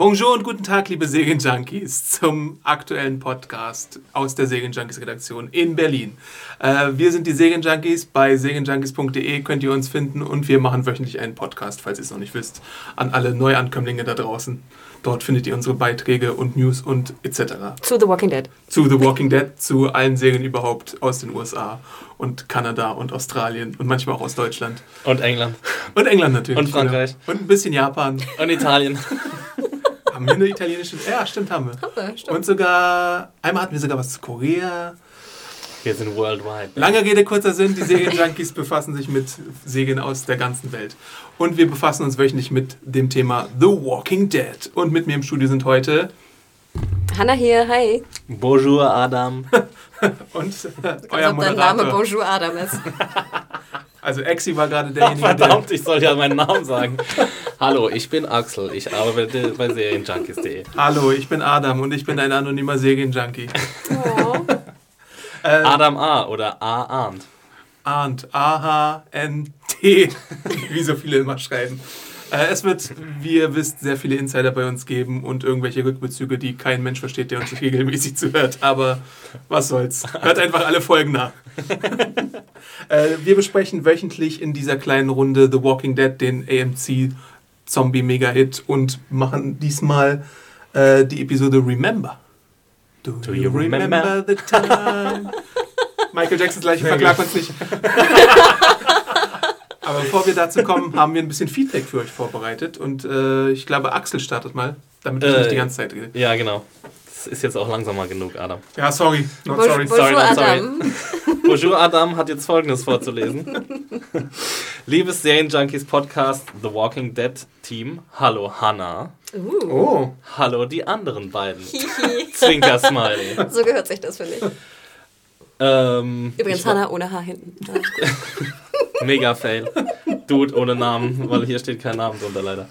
Bonjour und guten Tag, liebe Serienjunkies, zum aktuellen Podcast aus der Serienjunkies Redaktion in Berlin. Äh, wir sind die Serienjunkies. Bei serienjunkies.de könnt ihr uns finden und wir machen wöchentlich einen Podcast, falls ihr es noch nicht wisst, an alle Neuankömmlinge da draußen. Dort findet ihr unsere Beiträge und News und etc. Zu The Walking Dead. Zu The Walking Dead, zu allen Serien überhaupt aus den USA und Kanada und Australien und manchmal auch aus Deutschland. Und England. Und England natürlich. Und Frankreich. Genau. Und ein bisschen Japan. Und Italien. haben wir eine italienische? Ja, stimmt, haben wir. Haben wir, stimmt. Und sogar, einmal hatten wir sogar was zu Korea. Wir sind worldwide. Lange Rede, kurzer Sinn, die Serienjunkies befassen sich mit Serien aus der ganzen Welt. Und wir befassen uns wöchentlich mit dem Thema The Walking Dead. Und mit mir im Studio sind heute Hanna hier, hi. Bonjour, Adam. und äh, euer ob dein Name Moderator. Bonjour Adam ist. Also Exi war gerade Ach, derjenige, der... verdammt, ich soll ja meinen Namen sagen. Hallo, ich bin Axel. Ich arbeite bei Serienjunkies.de. Hallo, ich bin Adam und ich bin ein anonymer Serienjunkie. Oh. Äh, Adam A. oder A. Arndt. Arndt. A-H-N-T. Wie so viele immer schreiben. Äh, es wird, wie ihr wisst, sehr viele Insider bei uns geben und irgendwelche Rückbezüge, die kein Mensch versteht, der uns regelmäßig zuhört. Aber was soll's. Hört einfach alle Folgen nach. äh, wir besprechen wöchentlich in dieser kleinen Runde The Walking Dead, den AMC Zombie Mega-Hit und machen diesmal äh, die Episode Remember. Do, Do you remember? the time? Michael Jacksons gleich verklagt uns nicht. Aber bevor wir dazu kommen, haben wir ein bisschen Feedback für euch vorbereitet. Und äh, ich glaube, Axel startet mal, damit ich Äh, nicht die ganze Zeit rede. Ja, genau. Das ist jetzt auch langsam mal genug, Adam. Ja, sorry. Not Bonjour, sorry. sorry, not sorry. Adam. Bonjour, Adam hat jetzt folgendes vorzulesen. Liebes Serienjunkies Podcast The Walking Dead Team. Hallo, Hannah. Uh. Oh, Hallo, die anderen beiden. Hihi. Zwinker-Smiley. So gehört sich das, finde ich. Ähm, Übrigens ich war- Hanna ohne Haar hinten. Ist. Mega Fail. Dude ohne Namen, weil hier steht kein Name drunter leider.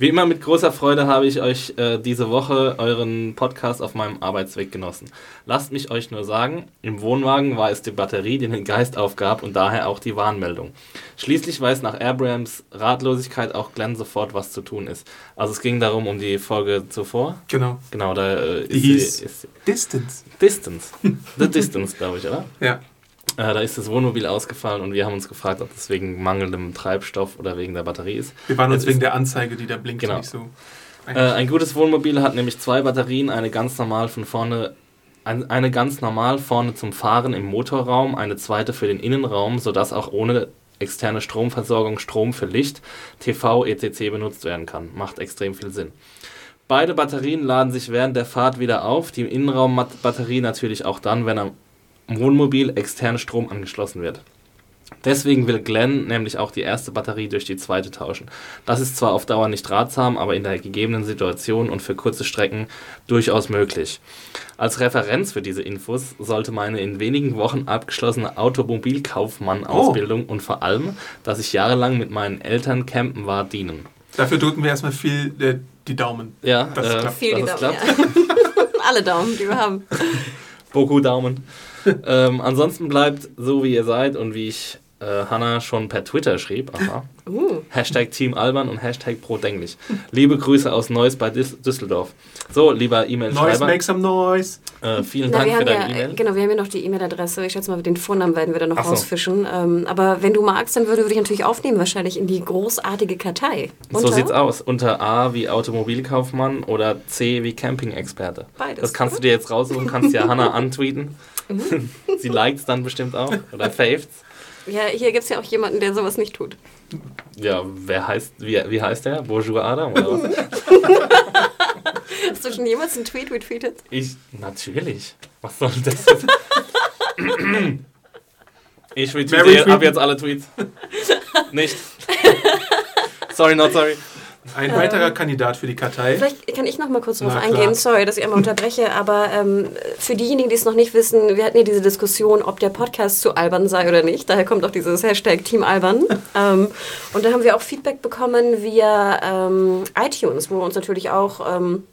Wie immer mit großer Freude habe ich euch äh, diese Woche euren Podcast auf meinem Arbeitsweg genossen. Lasst mich euch nur sagen, im Wohnwagen war es die Batterie, die den Geist aufgab und daher auch die Warnmeldung. Schließlich weiß nach Abrams Ratlosigkeit auch Glenn sofort, was zu tun ist. Also es ging darum um die Folge zuvor. genau. Genau, da äh, Die ist, hieß sie, ist Distance. Distance. The Distance, glaube ich, oder? Ja. Äh, da ist das Wohnmobil ausgefallen und wir haben uns gefragt, ob das wegen mangelndem Treibstoff oder wegen der Batterie ist. Wir waren uns wegen der Anzeige, die da blinkt, Genau. nicht so. Äh, ein gutes Wohnmobil hat nämlich zwei Batterien, eine ganz normal von vorne, ein, eine ganz normal vorne zum Fahren im Motorraum, eine zweite für den Innenraum, sodass auch ohne externe Stromversorgung Strom für Licht, TV, etc. benutzt werden kann. Macht extrem viel Sinn. Beide Batterien laden sich während der Fahrt wieder auf, die Innenraumbatterie natürlich auch dann, wenn am Wohnmobil externe Strom angeschlossen wird. Deswegen will Glenn nämlich auch die erste Batterie durch die zweite tauschen. Das ist zwar auf Dauer nicht ratsam, aber in der gegebenen Situation und für kurze Strecken durchaus möglich. Als Referenz für diese Infos sollte meine in wenigen Wochen abgeschlossene Automobilkaufmann-Ausbildung und vor allem, dass ich jahrelang mit meinen Eltern campen war, dienen. Dafür drücken wir erstmal viel äh, die Daumen. Ja, Das äh, klappt. Viel die Daumen. klappt. Ja. Alle Daumen, die wir haben. Boku Daumen. ähm, ansonsten bleibt so, wie ihr seid und wie ich äh, Hannah schon per Twitter schrieb. Aha. Uh. Hashtag Team Alban und Hashtag Prodenglich. Liebe Grüße aus Neuss bei Düs Düsseldorf. So, lieber E-Mail-Schreiber, make some noise. äh, vielen Na, Dank für deine ja, E-Mail. genau, wir haben ja noch die E-Mail-Adresse. Ich schätze mal, den Vornamen werden wir dann noch so. rausfischen. Ähm, aber wenn du magst, dann würde, würde ich natürlich aufnehmen, wahrscheinlich in die großartige Kartei. So sieht's aus. Unter A wie Automobilkaufmann oder C wie Camping-Experte. Beides, Das kannst oder? du dir jetzt raussuchen, kannst ja Hannah antweeten. Mhm. Sie liked's dann bestimmt auch oder favet's. Ja, hier gibt es ja auch jemanden, der sowas nicht tut. Ja, wer heißt, wie, wie heißt der? Bonjour Adam oder was? Hast du schon jemals einen Tweet retweetet? Ich, natürlich. Was soll das ich retweete ab jetzt alle Tweets. Nicht. Sorry, not sorry. Ein weiterer Kandidat für die Kartei. Vielleicht kann ich noch mal kurz darauf eingehen. Sorry, dass ich einmal unterbreche, aber ähm, für diejenigen, die es noch nicht wissen, wir hatten ja diese Diskussion, ob der Podcast zu albern sei oder nicht. Daher kommt auch dieses Hashtag Team Albern. ähm, und da haben wir auch Feedback bekommen via ähm, iTunes, wo uns natürlich auch ähm,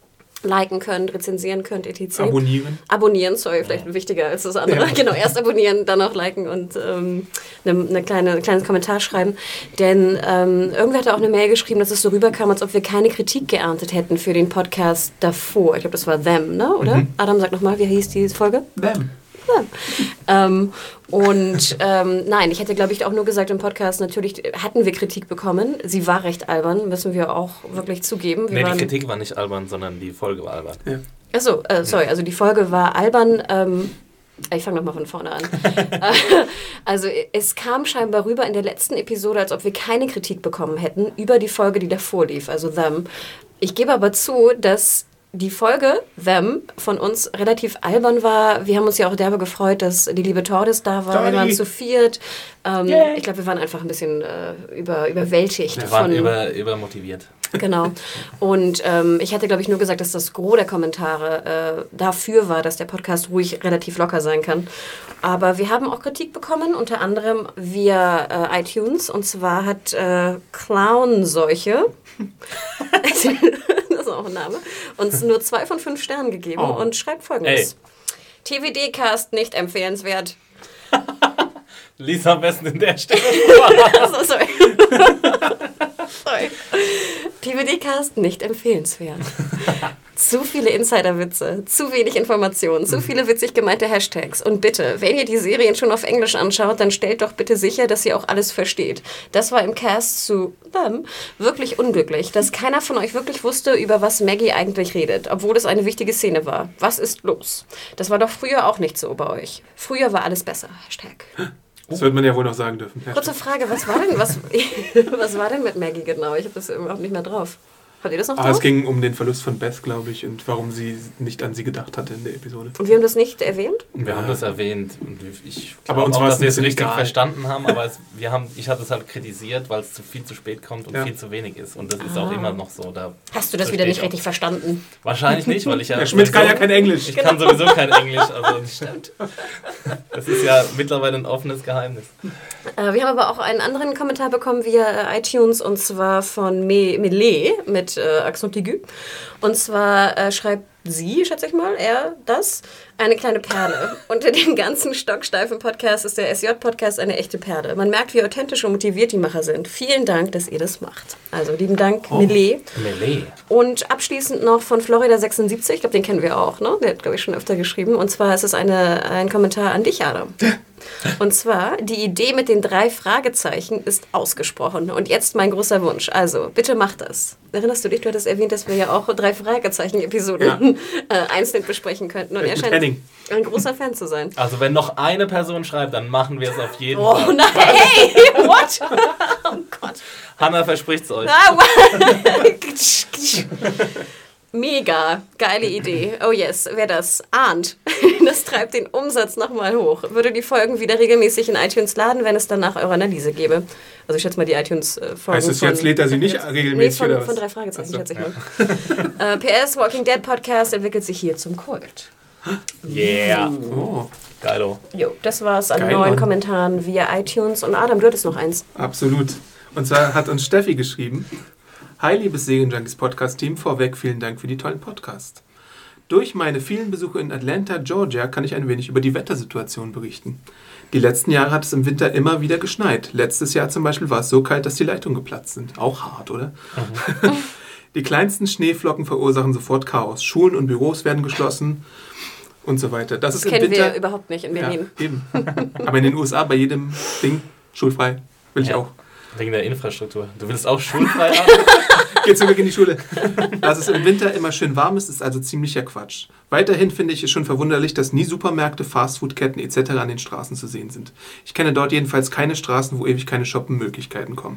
liken könnt, rezensieren könnt, etc. Abonnieren. Abonnieren, sorry, vielleicht wichtiger als das andere. Genau, erst abonnieren, dann auch liken und ähm, eine, eine kleine, ein kleines Kommentar schreiben. Denn ähm, irgendwer hat auch eine Mail geschrieben, dass es so rüberkam, als ob wir keine Kritik geerntet hätten für den Podcast davor. Ich glaube, das war Them, ne? oder? Adam, sag nochmal, wie hieß die Folge? Them. Ähm, und ähm, nein, ich hätte, glaube ich, auch nur gesagt im Podcast, natürlich hatten wir Kritik bekommen. Sie war recht albern, müssen wir auch wirklich zugeben. Wir Nee, die Kritik war nicht albern, sondern die Folge war albern. Ja. Achso, äh, sorry, also die Folge war albern. Ähm, ich fange nochmal von vorne an. Also es kam scheinbar rüber in der letzten Episode, als ob wir keine Kritik bekommen hätten über die Folge, die davor lief, also Them. Ich gebe aber zu, dass die Folge Them von uns relativ albern war. Wir haben uns ja auch derbe gefreut, dass die liebe Tordes da war. Wir Tordi. waren zu viert. Ähm, ich glaube, wir waren einfach ein bisschen äh, über, überwältigt Wir waren von über, übermotiviert. Genau. Und ähm, ich hatte, glaube ich, nur gesagt, dass das Gros der Kommentare äh, dafür war, dass der Podcast ruhig relativ locker sein kann. Aber wir haben auch Kritik bekommen, unter anderem via äh, iTunes. Und zwar hat äh, Clownseuche, ist auch ein Name, uns nur zwei von fünf Sternen gegeben Oh. und schreibt folgendes. TVD-Cast nicht empfehlenswert. Lies am besten in der Stelle. Also, sorry. sorry. TVD-Cast nicht empfehlenswert. Zu viele Insiderwitze, zu wenig Informationen, zu viele witzig gemeinte Hashtags. Und bitte, wenn ihr die Serien schon auf Englisch anschaut, dann stellt doch bitte sicher, dass ihr auch alles versteht. Das war im Cast zu Them wirklich unglücklich, dass keiner von euch wirklich wusste, über was Maggie eigentlich redet, obwohl es eine wichtige Szene war. Was ist los? Das war doch früher auch nicht so bei euch. Früher war alles besser. Hashtag. Das wird man ja wohl noch sagen dürfen. Kurze Frage, was war denn, was, was war denn mit Maggie genau? Ich habe das überhaupt nicht mehr drauf. Habt ihr das noch Ah, es ging um den Verlust von Beth, glaube ich, und warum sie nicht an sie gedacht hatte in der Episode. Und wir haben das nicht erwähnt? Wir haben das erwähnt und ich Aber glaube uns war es dass wir es ein bisschen richtig egal. verstanden haben, aber es, wir haben, ich hatte es halt kritisiert, weil es zu viel zu spät kommt und Ja. viel zu wenig ist. Und das ist auch immer noch so. Da Hast du das wieder nicht richtig verstanden? Wahrscheinlich nicht, weil ich ja. Der Schmidt kann ja kein Englisch. Ich kann sowieso kein Englisch. Also Stimmt. Das ist ja mittlerweile ein offenes Geheimnis. Äh, wir haben aber auch einen anderen Kommentar bekommen via äh, iTunes und zwar von Me Mele mit äh, Accent aigu. Und zwar äh, schreibt sie, schätze ich mal, er, das, eine kleine Perle. Unter dem ganzen stocksteifen Podcast ist der SJ-Podcast eine echte Perle. Man merkt, wie authentisch und motiviert die Macher sind. Vielen Dank, dass ihr das macht. Also lieben Dank, Mele. Melee. Und abschließend noch von Florida76, ich glaube, den kennen wir auch, ne? Der hat, glaube ich, schon öfter geschrieben. Und zwar ist es eine, ein Kommentar an dich, Adam. Und zwar, die Idee mit den drei Fragezeichen ist ausgesprochen. Und jetzt mein großer Wunsch. Also, bitte mach das. Erinnerst du dich, du hattest erwähnt, dass wir ja auch drei Fragezeichen-Episoden äh, einzeln besprechen könnten. Und er scheint Henning. ein großer Fan zu sein. Also wenn noch eine Person schreibt, dann machen wir es auf jeden Oh Fall. nein, hey, what? Oh Gott. Hanna verspricht es euch. Ah. Mega, geile Idee. Oh yes, wer das ahnt, das treibt den Umsatz nochmal hoch. Würde die Folgen wieder regelmäßig in iTunes laden, wenn es danach eure Analyse gäbe. Also ich schätze mal die iTunes-Folgen. Heißt es jetzt, lädt er sie nicht Nee, regelmäßig von, oder was? von drei Fragezeichen, so, schätze ich mal. äh, PS Walking Dead Podcast entwickelt sich hier zum Kult. Yeah. Oh, Geilo. Jo, das war's an Geil, neuen Mann. Kommentaren via iTunes. Und Adam, du hattest noch eins. absolut. Und zwar hat uns Steffi geschrieben. Hi, liebes Serienjunkies Podcast-Team. Vorweg vielen Dank für die tollen Podcasts. Durch meine vielen Besuche in Atlanta, Georgia, kann ich ein wenig über die Wettersituation berichten. Die letzten Jahre hat es im Winter immer wieder geschneit. Letztes Jahr zum Beispiel war es so kalt, dass die Leitungen geplatzt sind. Auch hart, oder? die kleinsten Schneeflocken verursachen sofort Chaos. Schulen und Büros werden geschlossen und so weiter. Das, Das ist im kennen Winter wir überhaupt nicht in Berlin. ja, eben. Aber in den USA bei jedem Ding schulfrei. Will ich Ja. auch. Wegen der Infrastruktur. Du willst auch schulfrei haben? Geht zurück in die Schule. Dass es im Winter immer schön warm ist, ist also ziemlicher Quatsch. Weiterhin finde ich es schon verwunderlich, dass nie Supermärkte, Fastfoodketten etc. an den Straßen zu sehen sind. Ich kenne dort jedenfalls keine Straßen, wo ewig keine Shoppenmöglichkeiten kommen.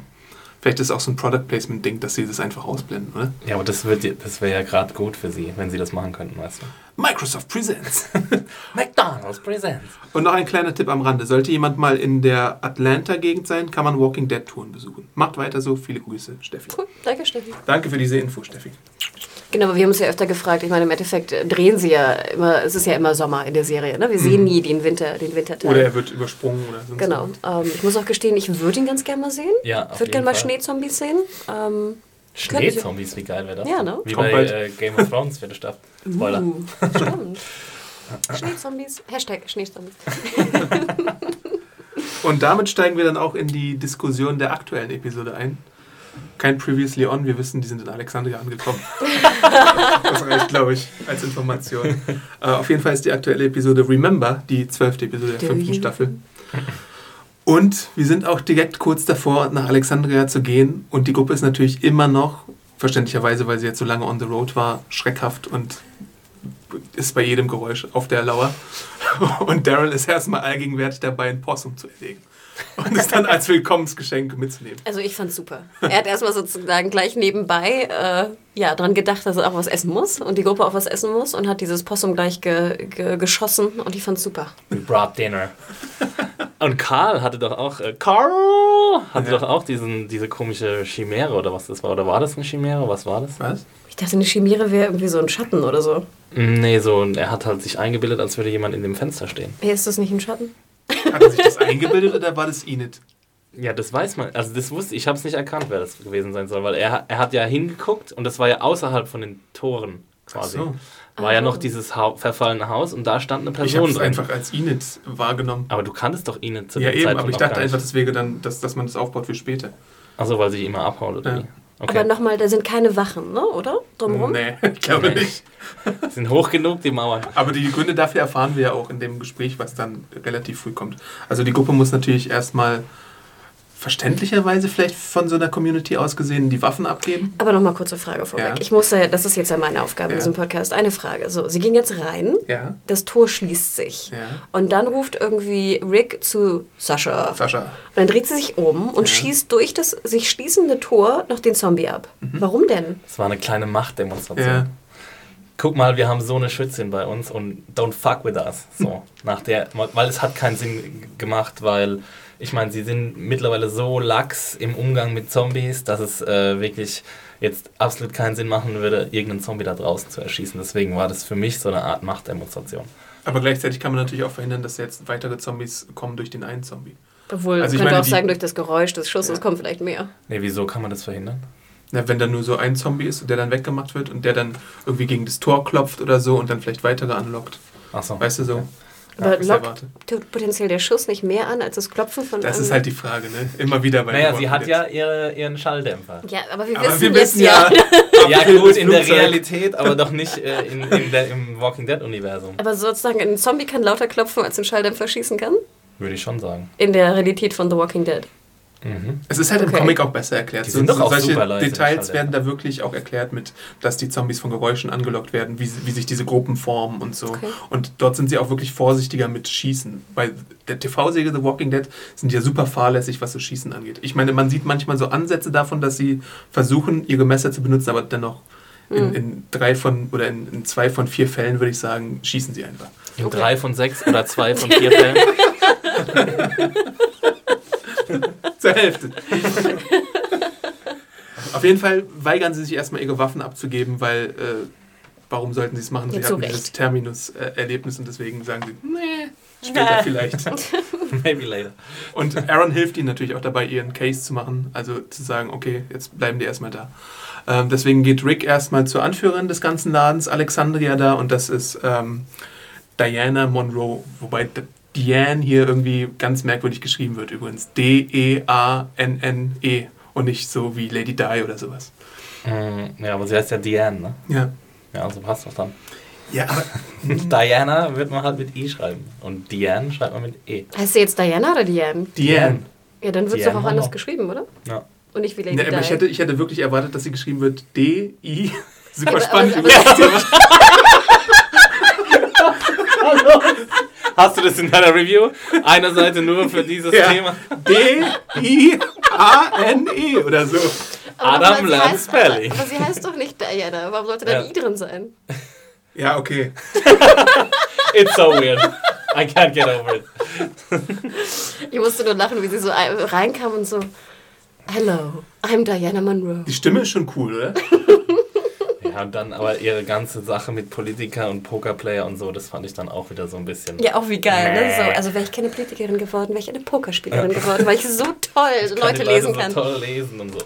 Vielleicht ist auch so ein Product Placement Ding, dass sie das einfach ausblenden, oder? Ja, aber das, wird, das wäre ja gerade gut für sie, wenn sie das machen könnten, weißt du. Microsoft Presents. McDonald's Presents. Und noch ein kleiner Tipp am Rande. Sollte jemand mal in der Atlanta-Gegend sein, kann man Walking Dead-Touren besuchen. Macht weiter so. Viele Grüße, Steffi. Cool, danke Steffi. Danke für diese Info, Steffi. Genau, aber wir haben uns ja öfter gefragt. Ich meine, im Endeffekt äh, drehen sie ja immer, es ist ja immer Sommer in der Serie. Ne? Wir sehen nie den Winter, den Winterteil. Oder er wird übersprungen oder sonst Genau. Ähm, ich muss auch gestehen, ich würde ihn ganz gerne mal sehen. Ja, Ich würde gerne mal. Schneezombies sehen. Ähm, Schneezombies, wie geil wäre das? Ja, ne? Wie Kommt bei bald. äh, Game of Thrones, vierte Staffel. Spoiler. Uh, stimmt. Schneezombies. Hashtag Schneezombies. Und damit steigen wir dann auch in die Diskussion der aktuellen Episode ein. Kein Previously On, wir wissen, die sind in Alexandria angekommen. das reicht, glaube ich, als Information. Äh, auf jeden Fall ist die aktuelle Episode Remember, die zwölfte Episode der fünften? Staffel. Und wir sind auch direkt kurz davor, nach Alexandria zu gehen. Und die Gruppe ist natürlich immer noch, verständlicherweise, weil sie jetzt so lange on the road war, schreckhaft und ist bei jedem Geräusch auf der Lauer. Und Daryl ist erstmal allgegenwärtig dabei, ein Possum zu erlegen. Und es dann als Willkommensgeschenk mitzunehmen. Also ich fand's super. Er hat erstmal sozusagen gleich nebenbei äh, ja, dran gedacht, dass er auch was essen muss und die Gruppe auch was essen muss und hat dieses Possum gleich ge ge geschossen und ich fand's super. We brought dinner. Und Karl hatte doch auch, äh, Karl hatte Ja. doch auch diesen, diese komische Chimäre oder was das war. Oder war das eine Chimäre? Was war das? Was? Ich dachte, eine Chimere wäre irgendwie so ein Schatten oder so. Nee, so, und er hat halt sich eingebildet, als würde jemand in dem Fenster stehen. Hey, ist das nicht ein Schatten? Hat er sich das eingebildet oder war das Enid? Ja, das weiß man. Also das wusste ich, habe es nicht erkannt, wer das gewesen sein soll, weil er, er hat ja hingeguckt und das war ja außerhalb von den Toren quasi. so. War ja Ah. noch dieses ha verfallene Haus und da stand eine Ich habe Person es drin. einfach als Enid wahrgenommen. Aber du kanntest doch ihn zu Ja, dem eben, Zeitpunkt aber ich dachte einfach, wäre dann, dass, dass man das aufbaut für später. Achso, weil sie immer abhaut oder Ja. wie? Okay. Aber nochmal, da sind keine Wachen, ne? oder? Drumherum? Nee, ich glaube Nee. nicht. sind hoch genug, die Mauern. Aber die Gründe dafür erfahren wir ja auch in dem Gespräch, was dann relativ früh kommt. Also die Gruppe muss natürlich erstmal verständlicherweise vielleicht von so einer Community aus gesehen die Waffen abgeben. Aber nochmal kurze Frage vorweg. Ja. Ich muss ja, das ist jetzt ja meine Aufgabe in Ja. diesem Podcast, eine Frage. So, sie ging jetzt rein, Ja. das Tor schließt sich. Ja. Und dann ruft irgendwie Rick zu Sascha. Sascha. Und dann dreht sie sich um und Ja. schießt durch das sich schließende Tor noch den Zombie ab. Warum denn? Das war eine kleine Machtdemonstration. Ja. Guck mal, wir haben so eine Schützin bei uns und don't fuck with us. So, nach der, weil es hat keinen Sinn gemacht, weil ich meine, sie sind mittlerweile so lax im Umgang mit Zombies, dass es äh, wirklich jetzt absolut keinen Sinn machen würde, irgendeinen Zombie da draußen zu erschießen. Deswegen war das für mich so eine Art Machtdemonstration. Aber gleichzeitig kann man natürlich auch verhindern, dass jetzt weitere Zombies kommen durch den einen Zombie. Obwohl, Also ich könnte meine, auch sagen, durch das Geräusch des Schusses Ja. kommen vielleicht mehr. Nee, wieso kann man das verhindern? Na, wenn da nur so ein Zombie ist, der dann weggemacht wird und der dann irgendwie gegen das Tor klopft oder so und dann vielleicht weitere anlockt. Achso. Weißt du so? Okay. Aber lockt potenziell der Schuss nicht mehr an als das Klopfen von Das ist halt die Frage, ne? Immer wieder bei Naja, sie hat ja ihre, ihren Schalldämpfer. Ja, aber wir Aber wissen wir jetzt wissen ja, Ja, Abfilm gut, in der. Realität, aber doch nicht äh, in, in der, im Walking Dead-Universum. Aber sozusagen, ein Zombie kann lauter klopfen, als ein Schalldämpfer schießen kann? Würde ich schon sagen. In der Realität von The Walking Dead. Mhm. Es ist halt im Okay. Comic auch besser erklärt. Die sind doch auch solche super leise, die Details werden da wirklich auch erklärt mit, dass die Zombies von Geräuschen angelockt werden, wie, wie sich diese Gruppen formen und so. Okay. Und dort sind sie auch wirklich vorsichtiger mit Schießen. Bei der TV-Serie The Walking Dead sind die ja super fahrlässig, was so Schießen angeht. Ich meine, man sieht manchmal so Ansätze davon, dass sie versuchen, ihre Messer zu benutzen, aber dennoch in, in drei von oder in, in zwei von vier Fällen würde ich sagen, schießen sie einfach. In Okay. drei von sechs oder zwei von vier Fällen. Zur Hälfte. Auf jeden Fall weigern sie sich erstmal ihre Waffen abzugeben, weil äh, warum sollten sie es machen? Sie zu hatten Recht. dieses Terminus-Erlebnis und deswegen sagen sie, nee, später Nee. vielleicht. Maybe later. Und Aaron hilft ihnen natürlich auch dabei, ihren Case zu machen, also zu sagen, okay, jetzt bleiben die erstmal da. Ähm, deswegen geht Rick erstmal zur Anführerin des ganzen Ladens, Alexandria da, und das ist ähm, Diana Monroe, wobei Diane hier irgendwie ganz merkwürdig geschrieben wird übrigens. D-E-A-N-N-E und nicht so wie Lady Di oder sowas. Mm, Ja, aber sie heißt ja Diane, ne? Ja. Ja, also passt doch dann. Ja, aber Diana wird man halt mit I schreiben. Und Diane schreibt man mit E. Heißt sie jetzt Diana oder Diane? Diane. Ja, dann wird es doch auch anders Monroe. geschrieben, oder? Ja. Und nicht wie Lady Ne, aber Di. ich, hätte, ich hätte wirklich erwartet, dass sie geschrieben wird D-I. Super Aber- spannend. aber- übrigens. Hast du das in deiner Review? Eine Seite nur für dieses Ja. Thema. D-I-A-N-E oder so. Aber Adam Spelling. Aber sie heißt doch nicht Diana. Warum sollte da Ja. ein I drin sein? Ja, okay. It's so weird. I can't get over it. Ich musste nur lachen, wie sie so ein- reinkam und so. Hello, I'm Diana Monroe. Die Stimme ist schon cool, oder? Ja, und dann aber ihre ganze Sache mit Politiker und Pokerplayer und so, das fand ich dann auch wieder so ein bisschen. Ja, auch wie geil, ne? So, also wäre ich keine Politikerin geworden, wäre ich eine Pokerspielerin geworden, weil ich so toll Kann Leute lesen so kann. toll lesen und so.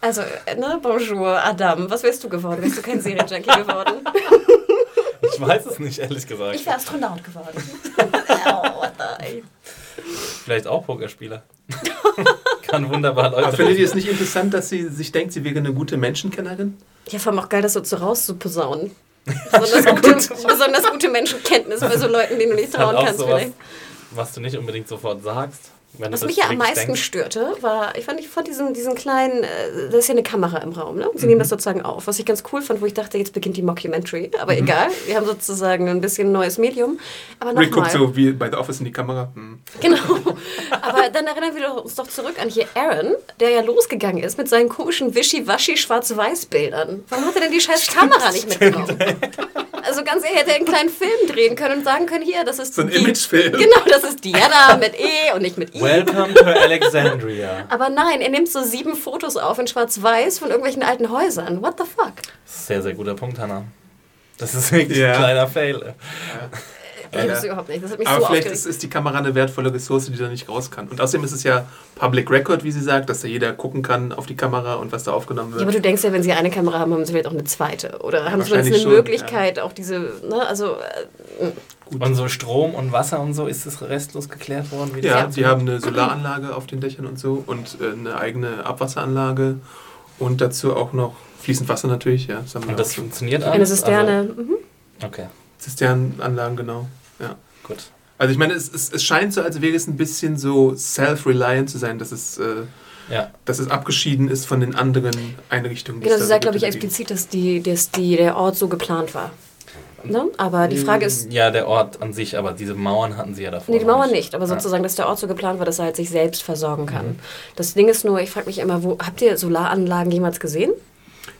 Also, äh, ne, bonjour, Adam. Was wärst du geworden? Wärst du kein Serienjunkie geworden? Ich weiß es nicht, ehrlich gesagt. Ich wäre Astronaut geworden. oh, nein. Vielleicht auch Pokerspieler. Kann wunderbar Leute. Aber findet ihr es nicht interessant, dass sie sich denkt, sie wäre eine gute Menschenkennerin? Ja, vor allem auch geil, das so zu rauszuposaunen. Besonders gute, besonders gute Menschenkenntnis bei so Leuten, denen du nicht trauen kannst. sowas, vielleicht. was du nicht unbedingt sofort sagst. Was mich ja am meisten denkst. störte, war, ich fand, ich fand diesen, diesen kleinen, äh, da ist ja eine Kamera im Raum, ne? Und Sie Mhm. nehmen das sozusagen auf. Was ich ganz cool fand, wo ich dachte, jetzt beginnt die Mockumentary. Aber Mhm. egal, wir haben sozusagen ein bisschen ein neues Medium. Aber Rick guckt so wie bei The Office in die Kamera. Hm. Genau. Aber dann erinnern wir uns doch zurück an hier Aaron, der ja losgegangen ist mit seinen komischen Wischi-Waschi Schwarz-Weiß-Bildern. Warum hat er denn die scheiß Kamera nicht mitgenommen? Also ganz ehrlich, hätte er einen kleinen Film drehen können und sagen können, hier, das ist So ein Imagefilm. Genau, das ist Diana mit E und nicht mit I. Welcome to Alexandria. Aber nein, er nimmt so sieben Fotos auf in Schwarz-Weiß von irgendwelchen alten Häusern. What the fuck? Sehr, sehr guter Punkt, Hannah. Das ist wirklich Ja. ein kleiner Fail. Ich Ja. das überhaupt nicht. Das hat mich Aber so vielleicht ist, ist die Kamera eine wertvolle Ressource, die da nicht raus kann. Und außerdem ist es ja Public Record, wie sie sagt, dass da jeder gucken kann auf die Kamera und was da aufgenommen Ja, aber wird. du denkst ja, wenn sie eine Kamera haben, haben sie vielleicht auch eine zweite. Oder haben sie wahrscheinlich eine schon, Möglichkeit, auch diese, ne, also äh, Und so Strom und Wasser und so, ist das restlos geklärt worden? Wie das ja, die haben eine Solaranlage auf den Dächern und so und äh, eine eigene Abwasseranlage und dazu auch noch fließend Wasser natürlich. Ja, das Und das auch funktioniert eine alles? Zisterne. mhm. Also, okay, Zisternenanlagen, genau. Ja. gut. Also ich meine, es, es, es scheint so, als wäre es ein bisschen so self-reliant zu sein, dass es, äh, Ja, dass es abgeschieden ist von den anderen Einrichtungen. Genau, sie sagt, glaube ich, explizit, dass, die, dass die, der Ort so geplant war. Ne? Aber die Frage ist, Ja, der Ort an sich, aber diese Mauern hatten sie ja davor. nee, die noch Mauer nicht, aber Ja. sozusagen, dass der Ort so geplant war, dass er halt sich selbst versorgen kann. Mhm. Das Ding ist nur, ich frage mich immer, wo habt ihr Solaranlagen jemals gesehen?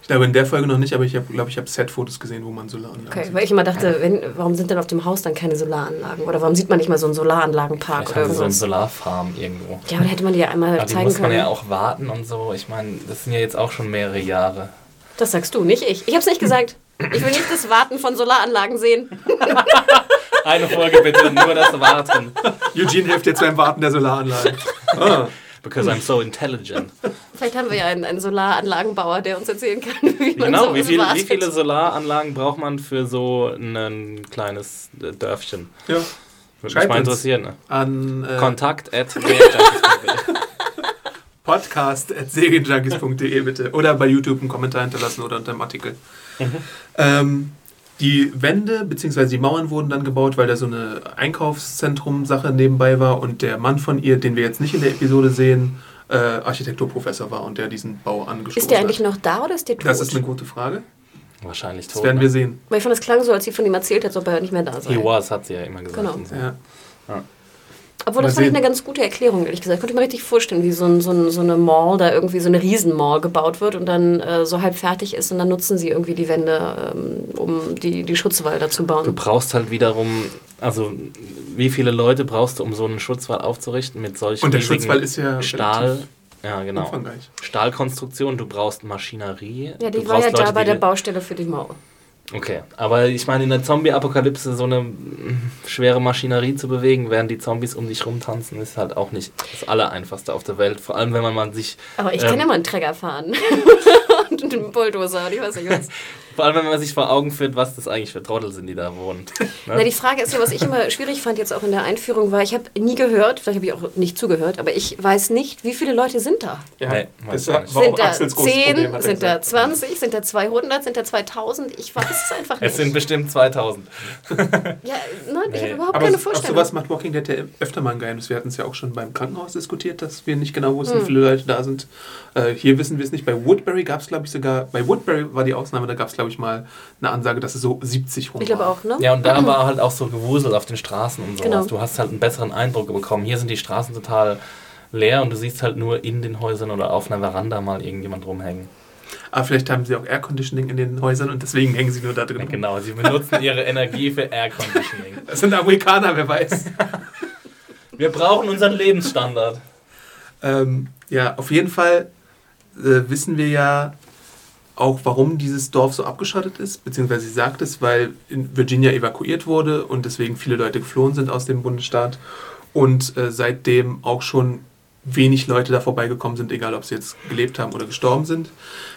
Ich glaube in der Folge noch nicht, aber ich habe, glaube ich, habe Set-Fotos gesehen, wo man Solaranlagen Okay, sieht. weil ich immer dachte, wenn, warum sind denn auf dem Haus dann keine Solaranlagen? Oder warum sieht man nicht mal so einen Solaranlagenpark Vielleicht oder sie so eine? Solarfarm irgendwo. Ja, aber da hätte man die ja einmal Aber die zeigen muss man können. ja auch warten und so. Ich meine, das sind ja jetzt auch schon mehrere Jahre. Das sagst du, nicht ich. Ich hab's nicht gesagt. Ich will nicht das Warten von Solaranlagen sehen. Eine Folge bitte, nur das Warten. Eugene hilft jetzt beim Warten der Solaranlage. Ah, Because I'm so intelligent. Vielleicht haben wir ja einen, einen Solaranlagenbauer, der uns erzählen kann, wie man Genau, so wie, viel, wie viele Solaranlagen braucht man für so ein kleines Dörfchen? ja. Würde mich mal interessieren. Ne? An äh, Kontakt at podcast.serienjunkies.de bitte. Oder bei YouTube einen Kommentar hinterlassen oder unter dem Artikel. Mhm. Ähm, die Wände bzw. die Mauern wurden dann gebaut, weil da so eine Einkaufszentrum-Sache nebenbei war und der Mann von ihr, den wir jetzt nicht in der Episode sehen, äh, Architekturprofessor war und der diesen Bau angestoßen Ist der eigentlich hat. noch da oder ist der tot? Das ist eine gute Frage. Wahrscheinlich Das tot. werden ne? wir sehen. Weil ich fand, es klang so, als sie von ihm erzählt hat, ob er nicht mehr da sei. He was, hat sie ja immer gesagt. Genau. so. Ja. Obwohl, das fand ich eine ganz gute Erklärung, ehrlich gesagt. Ich konnte mir richtig vorstellen, wie so, ein, so, ein, so eine Mall, da irgendwie so eine Riesenmall gebaut wird und dann äh, so halb fertig ist und dann nutzen sie irgendwie die Wände, ähm, um die, die Schutzwall da zu Du bauen. brauchst halt wiederum, also wie viele Leute brauchst du, um so einen Schutzwall aufzurichten mit solchen Und der riesigen Schutzwall ist ja Stahl, ja genau. Stahlkonstruktion. Du brauchst Maschinerie. Ja, du die war ja da bei der Baustelle für die Mall. Okay, aber ich meine, in der Zombie-Apokalypse so eine schwere Maschinerie zu bewegen, während die Zombies um dich rumtanzen, ist halt auch nicht das Allereinfachste auf der Welt. Vor allem, wenn man mal sich, Aber ich Ähm. kann ja mal einen Trecker fahren. und einen Bulldozer und ich weiß nicht was. Vor allem, wenn man sich vor Augen führt, was das eigentlich für Trottel sind, die da wohnen. Ne? Na, die Frage ist ja, was ich immer schwierig fand jetzt auch in der Einführung war, ich habe nie gehört, vielleicht habe ich auch nicht zugehört, aber ich weiß nicht, wie viele Leute sind da. Ja, Nee, das weiß ich war, Sind da Axels großes 10, Problem, sind da gesagt. 20, sind da 200, sind da 2000? Ich weiß es einfach nicht. Es sind bestimmt 2000. ja, nein, ich Nee. habe überhaupt Aber keine Vorstellung. sowas macht Walking Dead ja öfter mal ein Geheimnis. Wir hatten es ja auch schon beim Krankenhaus diskutiert, dass wir nicht genau wussten, Hm. wie viele Leute da sind. Äh, hier wissen wir es nicht. Bei Woodbury gab es, glaube ich, sogar, bei Woodbury war die Ausnahme, da gab es, glaube ich, mal eine Ansage, dass es so 70 rum ich glaube auch, ne? Ja, und da war halt auch so Gewusel auf den Straßen und sowas. Genau. Du hast halt einen besseren Eindruck bekommen. Hier sind die Straßen total leer und du siehst halt nur in den Häusern oder auf einer Veranda mal irgendjemand rumhängen. Aber vielleicht haben sie auch Air Conditioning in den Häusern und deswegen hängen sie nur da drin. Ja, genau, sie benutzen ihre Energie für Air Conditioning. Das sind Amerikaner, wer weiß. Wir brauchen unseren Lebensstandard. ähm, ja, auf jeden Fall äh, wissen wir ja auch, warum dieses Dorf so abgeschottet ist, beziehungsweise sie sagt es, weil in Virginia evakuiert wurde und deswegen viele Leute geflohen sind aus dem Bundesstaat und äh, seitdem auch schon wenig Leute da vorbeigekommen sind, egal ob sie jetzt gelebt haben oder gestorben sind.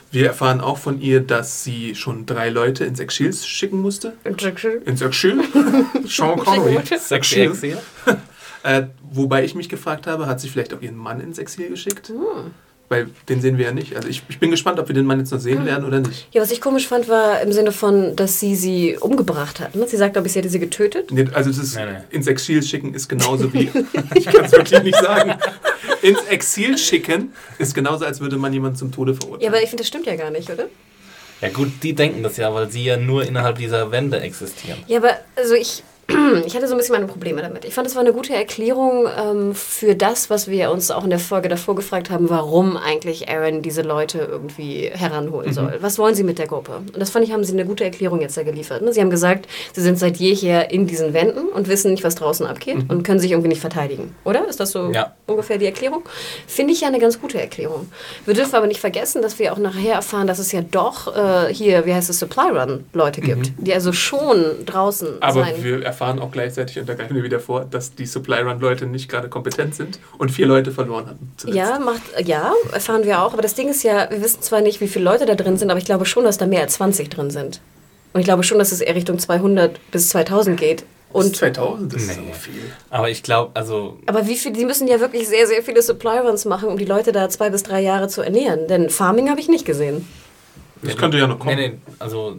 Wir erfahren auch von ihr, dass sie schon drei Leute ins Exil schicken musste. Ins Exil? Sean Connery. Sexy Exil. Äh, wobei ich mich gefragt habe, hat sie vielleicht auch ihren Mann ins Exil geschickt? Weil den sehen wir ja nicht. Also ich, ich bin gespannt, ob wir den Mann jetzt noch sehen werden oder nicht. Ja, was ich komisch fand, war im Sinne von, dass sie sie umgebracht hat. Ne? Sie sagt, glaube ich, sie hätte sie getötet. Nee, Also das ist, Nee, nee. ins Exil schicken ist genauso wie, ich kann es wirklich nicht sagen, ins Exil schicken ist genauso, als würde man jemanden zum Tode Ja, verurteilen. aber ich finde, das stimmt ja gar nicht, oder? Ja gut, die denken das ja, weil sie ja nur innerhalb dieser Wände existieren. Ja, aber also ich, ich hatte so ein bisschen meine Probleme damit. Ich fand, es war eine gute Erklärung ähm, für das, was wir uns auch in der Folge davor gefragt haben, warum eigentlich Aaron diese Leute irgendwie heranholen soll. Was wollen sie mit der Gruppe? Und das fand ich, haben sie eine gute Erklärung jetzt da geliefert. Ne? Sie haben gesagt, sie sind seit jeher in diesen Wänden und wissen nicht, was draußen abgeht und können sich irgendwie nicht verteidigen. Oder? Ist das so Ja. ungefähr die Erklärung? Finde ich ja eine ganz gute Erklärung. Wir dürfen aber nicht vergessen, dass wir auch nachher erfahren, dass es ja doch äh, hier, wie heißt es, Supply Run Leute gibt, die also schon draußen Aber sein. wir erfahren auch gleichzeitig, und da greifen wir wieder vor, dass die Supply Run-Leute nicht gerade kompetent sind und vier Leute verloren hatten. zuletzt. Ja, macht, ja, erfahren wir auch. Aber das Ding ist ja, wir wissen zwar nicht, wie viele Leute da drin sind, aber ich glaube schon, dass da mehr als 20 drin sind. Und ich glaube schon, dass es eher Richtung 200 bis 2000 geht. Und Und, 2000, das ist Nee. so viel. Aber ich glaube, also aber wie viel, die müssen ja wirklich sehr, sehr viele Supply Runs machen, um die Leute da zwei bis drei Jahre zu ernähren. Denn Farming habe ich nicht gesehen. Das könnte ja noch kommen. Nee, nee, also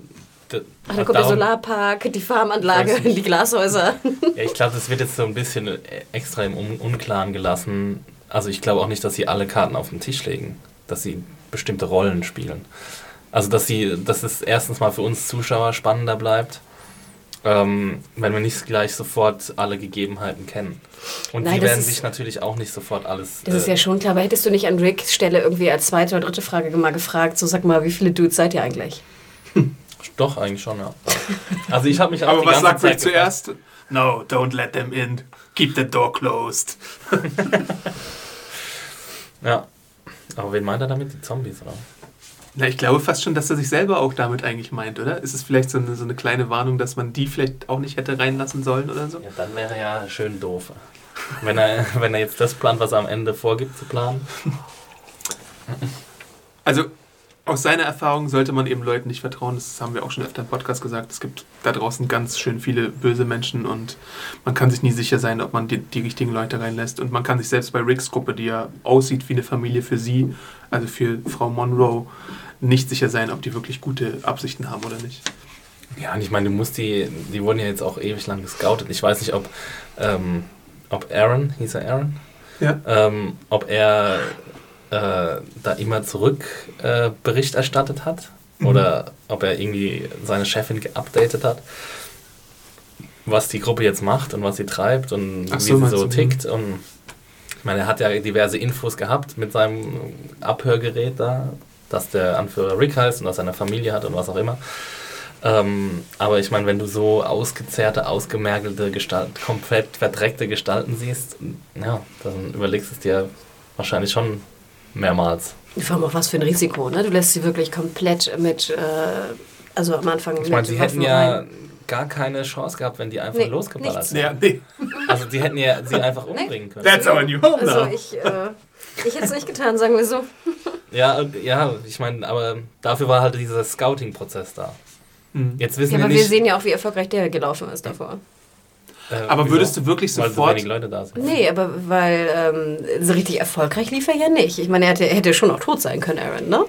Ach, da kommt der darum- Solarpark, die Farmanlage, die Glashäuser. Ja, ich glaube, das wird jetzt so ein bisschen äh, extra im Un Unklaren gelassen. Also ich glaube auch nicht, dass sie alle Karten auf den Tisch legen, dass sie bestimmte Rollen spielen. Also dass sie, dass es erstens mal für uns Zuschauer spannender bleibt, ähm, wenn wir nicht gleich sofort alle Gegebenheiten kennen. Und Nein, die werden ist- sich natürlich auch nicht sofort alles. Das ist äh, ja schon klar, aber hättest du nicht an Ricks Stelle irgendwie als zweite oder dritte Frage mal gefragt, so sag mal, wie viele Dudes seid ihr eigentlich? Doch, eigentlich schon, ja. Also ich habe mich Aber was sagt Rick zuerst? No, don't let them in. Keep the door closed. Ja. Aber wen meint er damit? Die Zombies, oder? Na, ich glaube fast schon, dass er sich selber auch damit eigentlich meint, oder? Ist es vielleicht so eine, so eine kleine Warnung, dass man die vielleicht auch nicht hätte reinlassen sollen oder so? Ja, dann wäre ja schön doof. Wenn er, wenn er jetzt das plant, was er am Ende vorgibt zu planen. Also aus seiner Erfahrung sollte man eben Leuten nicht vertrauen. Das haben wir auch schon öfter im Podcast gesagt. Es gibt da draußen ganz schön viele böse Menschen und man kann sich nie sicher sein, ob man die, die richtigen Leute reinlässt. Und man kann sich selbst bei Ricks Gruppe, die ja aussieht wie eine Familie für sie, also für Frau Monroe, nicht sicher sein, ob die wirklich gute Absichten haben oder nicht. Ja, und ich meine, du musst die, die wurden ja jetzt auch ewig lang gescoutet. Ich weiß nicht, ob, ähm, ob Aaron, hieß er Aaron? Ja. Ähm, ob er äh, da immer zurück äh, Bericht erstattet hat oder ob er irgendwie seine Chefin geupdatet hat, was die Gruppe jetzt macht und was sie treibt und Ach wie so, sie so du, tickt. Und ich meine, er hat ja diverse Infos gehabt mit seinem Abhörgerät da, dass der Anführer Rick heißt und dass er eine Familie hat und was auch immer. Ähm, aber ich meine, wenn du so ausgezerrte, ausgemergelte, Gestalt, komplett verdreckte Gestalten siehst, ja, dann überlegst du es dir wahrscheinlich schon mehrmals. Vor allem auch was für ein Risiko, ne? Du lässt sie wirklich komplett mit, äh, also am Anfang Ich meine, sie Waffen hätten ja rein. gar keine Chance gehabt, wenn die einfach Nee, losgeballert wären. Ja, nee. Also die hätten ja sie einfach umbringen können. That's our new home Also now. ich, äh, ich hätte es nicht getan, sagen wir so. Ja, und- ja, ich meine, aber dafür war halt dieser Scouting-Prozess da. Mhm. Jetzt wissen Ja, wir aber wir nicht. sehen ja auch, wie erfolgreich der gelaufen ist davor. Äh, Aber wieso? würdest du wirklich Weil so sofort... wenig Leute da sind. Nee, aber weil ähm, so richtig erfolgreich lief er ja nicht. Ich meine, er hätte, er hätte schon auch tot sein können, Aaron, ne?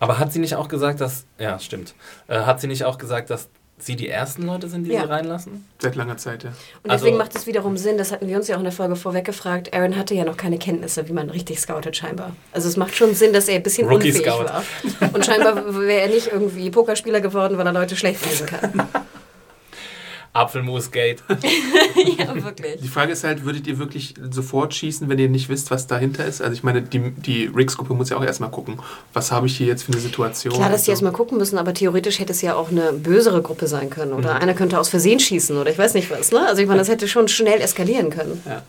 Aber hat sie nicht auch gesagt, dass. Ja, stimmt. Äh, hat sie nicht auch gesagt, dass sie die ersten Leute sind, die Ja. sie reinlassen? Seit langer Zeit, ja. Und Also- deswegen macht es wiederum Sinn, das hatten wir uns ja auch in der Folge vorweg gefragt, Aaron hatte ja noch keine Kenntnisse, wie man richtig scoutet scheinbar. Also es macht schon Sinn, dass er ein bisschen Rookie unfähig Scout. war. Und scheinbar wäre er nicht irgendwie Pokerspieler geworden, weil er Leute schlecht lesen kann. Apfelmus-Gate. ja, wirklich. Die Frage ist halt, würdet ihr wirklich sofort schießen, wenn ihr nicht wisst, was dahinter ist? Also ich meine, die, die Riggs-Gruppe muss ja auch erstmal gucken, was habe ich hier jetzt für eine Situation? Klar, dass die und erstmal gucken müssen, aber theoretisch hätte es ja auch eine bösere Gruppe sein können. Oder einer könnte aus Versehen schießen oder ich weiß nicht was. Ne? Also ich meine, das hätte schon schnell eskalieren können. Ja.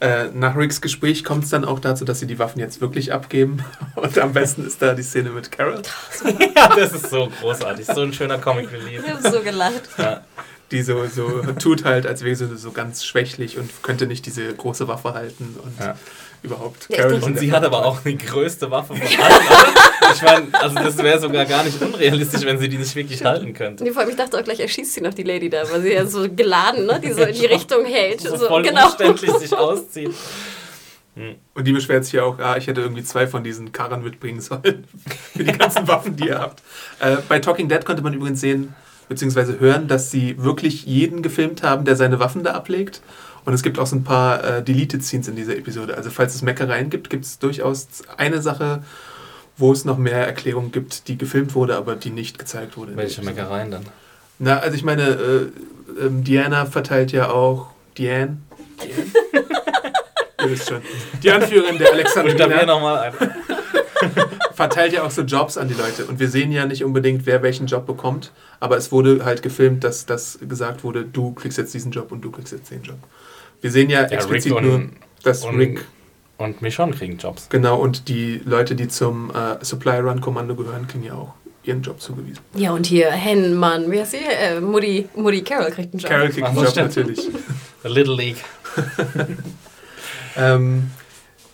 Äh, nach Ricks Gespräch kommt es dann auch dazu, dass sie die Waffen jetzt wirklich abgeben. Und am besten ist da die Szene mit Carol, ja, das ist so großartig. So ein schöner Comic Relief. Ich habe so gelacht. Ja. Die so, so tut halt, als wäre sie so ganz schwächlich und könnte nicht diese große Waffe halten. Und Ja. überhaupt. Carol Und sie hat aber auch die größte Waffe von allen. Ich meine, also das wäre sogar gar nicht unrealistisch, wenn sie die nicht wirklich halten könnte. Nee, vor allem, ich dachte auch gleich, erschießt sie noch die Lady da, weil sie ja so geladen, ne, die so in die Richtung hält. So, So, voll genau. umständlich sich auszieht. Und die beschwert sich ja auch, ah, ich hätte irgendwie zwei von diesen Karren mitbringen sollen. Für die ganzen Waffen, die ihr habt. Äh, bei Talking Dead konnte man übrigens sehen, beziehungsweise hören, dass sie wirklich jeden gefilmt haben, der seine Waffen da ablegt. Und es gibt auch so ein paar äh, Deleted Scenes in dieser Episode. Also falls es Meckereien gibt, gibt es durchaus eine Sache, wo es noch mehr Erklärung gibt, die gefilmt wurde, aber die nicht gezeigt wurde. Welche. Meckereien dann? Na, also ich meine, äh, ähm, Diana verteilt ja auch. Diane? Diane? Ihr wisst schon. Die Anführerin der Ich darf hier Alexandrina nochmal ein. verteilt ja auch so Jobs an die Leute. Und wir sehen ja nicht unbedingt, wer welchen Job bekommt. Aber es wurde halt gefilmt, dass das gesagt wurde, du kriegst jetzt diesen Job und du kriegst jetzt den Job. Wir sehen ja, Ja, explizit Rick nur, und, dass und, Rick, und Michonne kriegen Jobs. genau, und die Leute, die zum äh, Supply Run Kommando gehören, kriegen ja auch ihren Job zugewiesen. Ja, und hier Hen, Mann, wie heißt sie? Äh, Mutti, Mutti Carol kriegt einen Job. Carol kriegt einen Job stimmt. natürlich. The Little League. Ähm,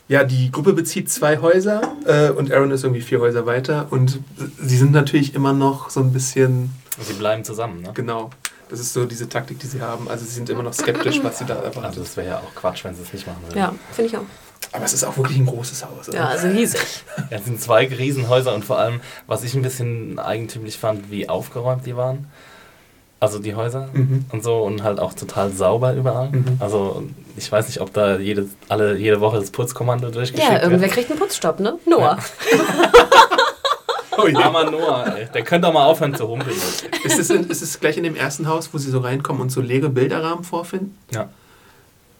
ja, die Gruppe bezieht zwei Häuser äh, und Aaron ist irgendwie vier Häuser weiter und sie sind natürlich immer noch so ein bisschen, Sie bleiben zusammen, ne? genau, das ist so diese Taktik, die sie haben. Also sie sind immer noch skeptisch, was sie da Also erwartet. das wäre ja auch Quatsch, wenn sie es nicht machen würden. Ja, finde ich auch. Aber es ist auch wirklich ein großes Haus. oder? Ja, also riesig. Ja, es sind zwei Riesenhäuser und vor allem, was ich ein bisschen eigentümlich fand, wie aufgeräumt die waren. Also die Häuser Mhm. und so und halt auch total sauber überall. Mhm. Also ich weiß nicht, ob da jede, alle, jede Woche das Putzkommando durchgeschickt Ja, irgendwer wird. kriegt einen Putzstopp, ne? Noah. Oh je. Armer Noah, ey. Der könnte auch mal aufhören zu humpeln. Ist es, in, ist es gleich in dem ersten Haus, wo sie so reinkommen und so leere Bilderrahmen vorfinden? Ja.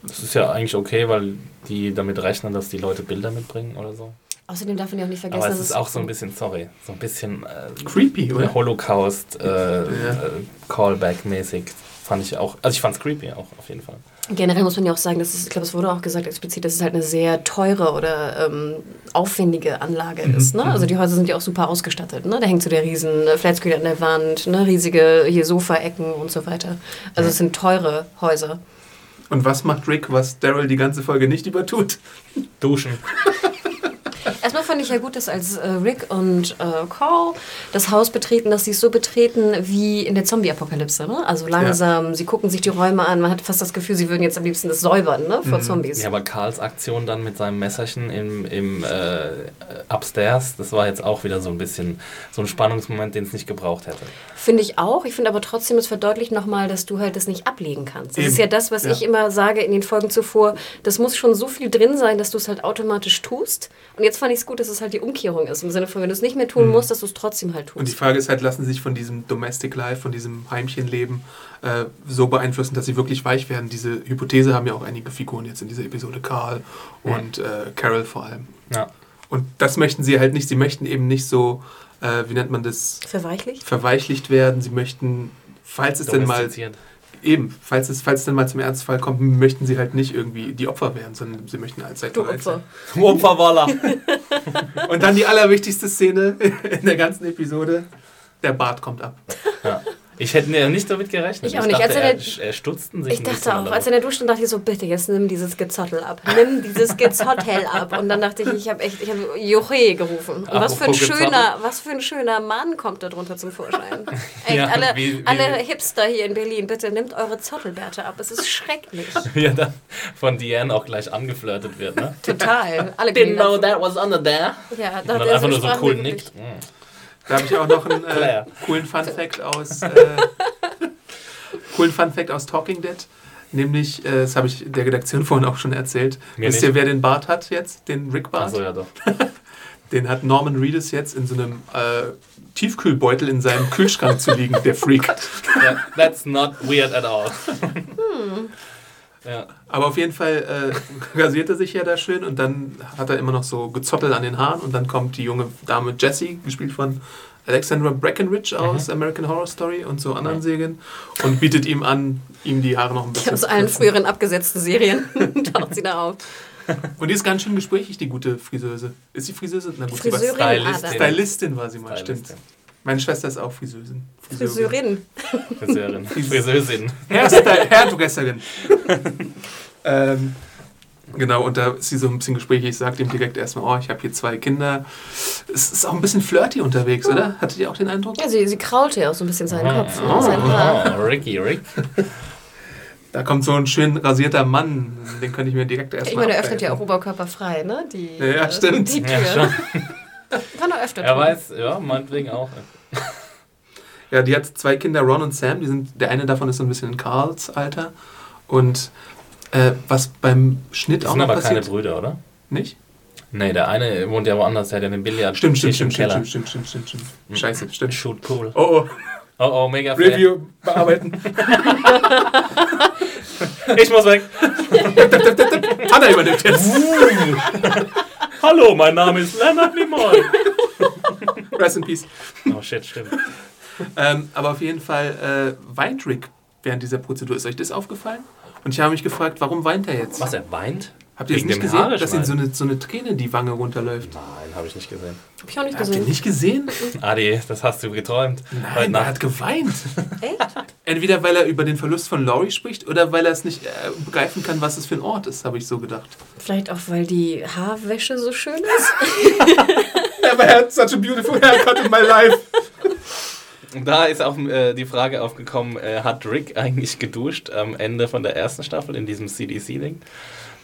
Das ist ja eigentlich okay, weil die damit rechnen, dass die Leute Bilder mitbringen oder so. Außerdem darf man ja auch nicht vergessen, Aber es dass ist auch so ein bisschen, sorry, so ein bisschen äh, Creepy, oder? Holocaust äh, äh, Callback-mäßig. Fand ich auch, also ich fand's creepy auch auf jeden Fall. Generell muss man ja auch sagen, dass es, ich glaube, es wurde auch gesagt explizit, dass es halt eine sehr teure oder ähm, aufwendige Anlage ist. Ne? Also die Häuser sind ja auch super ausgestattet. Ne? Da hängt so der riesen äh, Flatscreen an der Wand, ne? riesige hier Sofaecken und so weiter. Also es sind teure Häuser. Und was macht Rick, was Daryl die ganze Folge nicht übertut? Duschen. Erstmal fand ich ja gut, dass als äh, Rick und äh, Carl das Haus betreten, dass sie es so betreten wie in der Zombie-Apokalypse. Ne? Also langsam, sie gucken sich die Räume an, man hat fast das Gefühl, sie würden jetzt am liebsten das säubern ne? vor Zombies. Ja, aber Karls Aktion dann mit seinem Messerchen im, im äh, Upstairs, das war jetzt auch wieder so ein bisschen so ein Spannungsmoment, den es nicht gebraucht hätte. Finde ich auch. Ich finde aber trotzdem, es verdeutlicht nochmal, dass du halt das nicht ablegen kannst. Das Eben. ist ja das, was Ja. ich immer sage in den Folgen zuvor. Das muss schon so viel drin sein, dass du es halt automatisch tust. Und jetzt fand ich es gut, dass es halt die Umkehrung ist. Im Sinne von, wenn du es nicht mehr tun musst, dass du es trotzdem halt Und die tust. Frage ist halt, lassen sie sich von diesem Domestic Life, von diesem Heimchenleben äh, so beeinflussen, dass sie wirklich weich werden? Diese Hypothese haben ja auch einige Figuren jetzt in dieser Episode, Carl und äh, Carol vor allem. Ja. Und das möchten sie halt nicht. Sie möchten eben nicht so, äh, wie nennt man das, Verweichlicht? verweichlicht werden. Sie möchten, falls es denn mal. Eben, falls es, falls es denn mal zum Ernstfall kommt, möchten sie halt nicht irgendwie die Opfer werden, sondern sie möchten allzeit Du bereit sein. Opfer. Opferwaller. Und dann die allerwichtigste Szene in der ganzen Episode: der Bart kommt ab. Ich hätte ja nicht damit gerechnet. Ich auch nicht. Dachte, Als er er, er stutzten sich Ich ein dachte auch, als er in der Dusche stand, dachte ich so, bitte, jetzt nimm dieses Gezottel ab. Nimm dieses Gezottel ab. Und dann dachte ich, ich habe echt, ich habe Joche gerufen. Und was für, ein Gezottel. schöner, was für ein schöner Mann kommt da drunter zum Vorschein. Echt, Ja, alle, wie- wie- alle Hipster hier in Berlin, bitte nimmt eure Zottelbärte ab. Es ist schrecklich. ja, dann von Diane auch gleich angeflirtet wird, ne? Total. Alle Didn't know that was under there. da- Ja, Und dann einfach nur so cool nickt. Mm. Da habe ich auch noch einen äh, coolen Fun Fact aus äh, coolen Fun Fact aus Talking Dead. Nämlich, äh, das habe ich der Redaktion vorhin auch schon erzählt. Mir Wisst nicht. ihr, wer den Bart hat jetzt? Den Rick Bart? Achso, ja doch. Den hat Norman Reedus jetzt in so einem äh, Tiefkühlbeutel in seinem Kühlschrank zu liegen, der Freak. That, that's not weird at all. Ja. Aber auf jeden Fall äh, rasiert er sich ja da schön und dann hat er immer noch so Gezottel an den Haaren und dann kommt die junge Dame Jessie, gespielt von Alexandra Breckenridge aus American Horror Story und so anderen Ja. Serien und bietet ihm an, ihm die Haare noch ein bisschen Aus zu allen kürzen. früheren abgesetzten Serien taucht sie da auf. Und die ist ganz schön gesprächig, die gute Friseuse. Ist sie Friseuse? Na gut, sie war Friseurin. Stylistin. Ada. Stylistin war sie mal, Stylistin. stimmt. Meine Schwester ist auch Friseusin. Friseurin. Friseurin. Friseurin. Hairstyle, Hairdresserin. ähm, Genau, und da ist sie so ein bisschen gesprächig. Ich sagte ihm direkt erstmal, oh, ich habe hier zwei Kinder. Es ist auch ein bisschen flirty unterwegs, oder? Hattet ihr auch den Eindruck? Ja, sie, sie kraulte ja auch so ein bisschen seinen Kopf, Oh, sein Haar. oh, Ricky, Rick. Da kommt so ein schön rasierter Mann, den könnte ich mir direkt erstmal Ich meine, er öffnet ja auch oberkörperfrei, ne? Die, Ja, ja, äh, stimmt. Die Tür. Ja, schon. Kann er öfter Er tun. weiß, ja, meinetwegen auch. Ja, die hat zwei Kinder, Ron und Sam. Die sind, der eine davon ist so ein bisschen in Carls Alter. Und äh, was beim Schnitt Das auch sind noch aber keine passiert. Brüder, oder? Nicht? Nee, der eine wohnt ja woanders, der hat ja den Billard. Stimmt, stimmt, stimmt, stimmt, stimmt, stimmt, stimmt, stimmt, stimmt. Scheiße, stimmt. Shoot Pool. Oh, oh. Oh, oh, mega fair. Review bearbeiten. Ich muss weg. Anna übernimmt jetzt. Hallo, mein Name ist Leonard Nimoy. Rest in Peace. Oh shit, stimmt. Ähm, aber auf jeden Fall äh, weint Rick während dieser Prozedur. Ist euch das aufgefallen? Und ich habe mich gefragt, warum weint er jetzt? Was, er weint? Habt ihr es nicht gesehen, Haare dass ihm so eine, so eine Träne die Wange runterläuft? Nein, habe ich nicht gesehen. Hab ich auch nicht Habt ihr gesehen. nicht gesehen? Adi, das hast du geträumt. Nein, er hat geweint. Echt? Entweder weil er über den Verlust von Laurie spricht oder weil er es nicht äh, begreifen kann, was es für ein Ort ist, habe ich so gedacht. Vielleicht auch, weil die Haarwäsche so schön ist. Never had such a beautiful haircut in my life. Da ist auch äh, die Frage aufgekommen, äh, hat Rick eigentlich geduscht am Ende von der ersten Staffel in diesem CDC-Ding?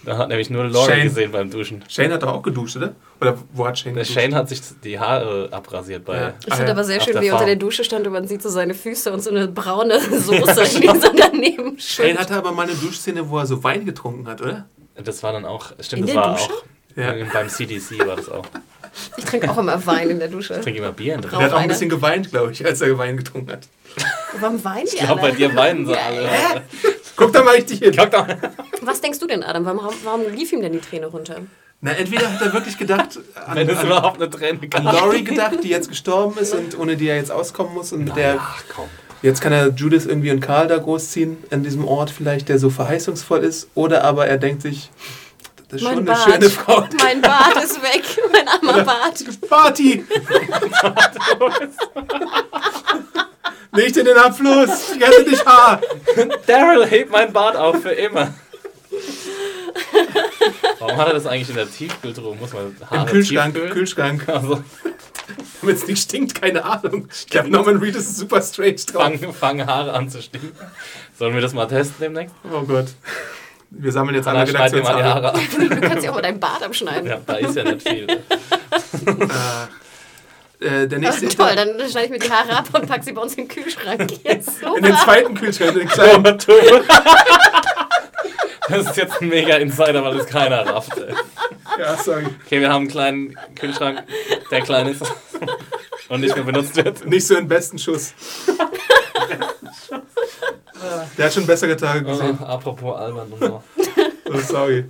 Da hat nämlich nur Laurie Shane. gesehen beim Duschen. Shane hat doch auch geduscht, oder? Oder wo hat Shane Der geduscht? Shane hat sich die Haare abrasiert bei. Ja. Ich Ah, finde ja. aber sehr Auf schön, wie er unter der Dusche stand und man sieht so seine Füße und so eine braune Soße, die so daneben Shane schwimmt. hatte aber mal eine Duschszene, wo er so Wein getrunken hat, oder? Das war dann auch, stimmt, In das der war Dusche? auch Ja. beim CDC war das auch. Ich trinke auch immer Wein in der Dusche. Ich trinke immer Bier in der Dusche. Der hat auch ein bisschen geweint, glaube ich, als er Wein getrunken hat. Warum weinen die Ich glaube, bei dir weinen sie alle. Guck da mal richtig hin. Was denkst du denn, Adam? Warum, warum lief ihm denn die Träne runter? Na, entweder hat er wirklich gedacht an, Wenn es an, überhaupt eine Träne an gab. Laurie gedacht, die jetzt gestorben ist und ohne die er jetzt auskommen muss. Und mit der, Ach komm. jetzt kann er Judith irgendwie und Karl da großziehen, an diesem Ort vielleicht, der so verheißungsvoll ist. Oder aber er denkt sich, das ist schon eine Bart. schöne Frau. Mein Bart ist weg. Mein armer Bart. Party! Nicht in den Abfluss! Ich rette dich, Haar! Daryl, heb mein Bart auf für immer. Warum hat er das eigentlich in der Tiefkühltruhe? Muss man Haare Im Kühlschrank, tiefkühlen? Kühlschrank. Also, Damit es nicht stinkt, keine Ahnung. Ich glaube, Norman Reed ist super strange drauf. fang, fang Haare an zu stinken. Sollen wir das mal testen demnächst? Oh Gott. Wir sammeln jetzt alle schneid dir mal die Redaktionshaare. Du kannst ja auch mal deinen Bart abschneiden. Ja, da ist ja nicht viel. Äh, der Ach, nächste toll, dann schneide ich mir die Haare ab und packe sie bei uns in den Kühlschrank. Jetzt super. In den zweiten Kühlschrank, in den kleinen. Das ist jetzt ein mega Insider, weil es keiner rafft. Ey. Ja, sorry. Okay, wir haben einen kleinen Kühlschrank, der klein ist und nicht mehr benutzt wird. Nicht so den besten Schuss. Der hat schon bessere Tage gesehen. Oh, apropos und so. Oh, sorry.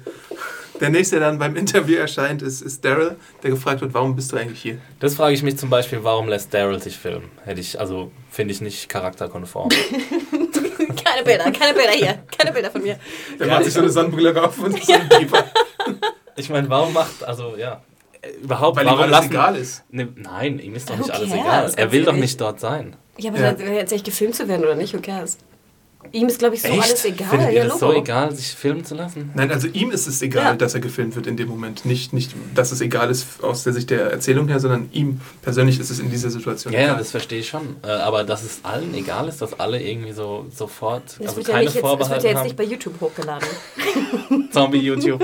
Der nächste, der dann beim Interview erscheint, ist, ist Daryl, der gefragt wird, warum bist du eigentlich hier? Das frage ich mich zum Beispiel, warum lässt Daryl sich filmen? Hätte ich, also finde ich nicht charakterkonform. Keine Bilder, keine Bilder hier. Keine Bilder von mir. Der Ja, macht ich- sich so eine Sonnenbrille rauf und so ein Pieper, Ich meine, warum macht, also ja, überhaupt, weil ihm warum alles lassen... egal ist. Ne, nein, ihm ist doch Who nicht alles cares, egal. Er will doch nicht dort sein. Ja, aber Ja. echt gefilmt zu werden oder nicht, who cares? Ihm ist, glaube ich, so alles egal. Findet ihr ja, das Logo. so egal, sich filmen zu lassen? Nein, also ihm ist es egal, Ja. dass er gefilmt wird in dem Moment. Nicht, nicht, dass es egal ist aus der Sicht der Erzählung her, sondern ihm persönlich ist es in dieser Situation Ja, ja, egal. das verstehe ich schon. Äh, Aber dass es allen egal ist, dass alle irgendwie so sofort, Das also ja keine nicht jetzt, das wird Vorbehalte ja jetzt haben. nicht bei YouTube hochgeladen. Zombie-YouTube.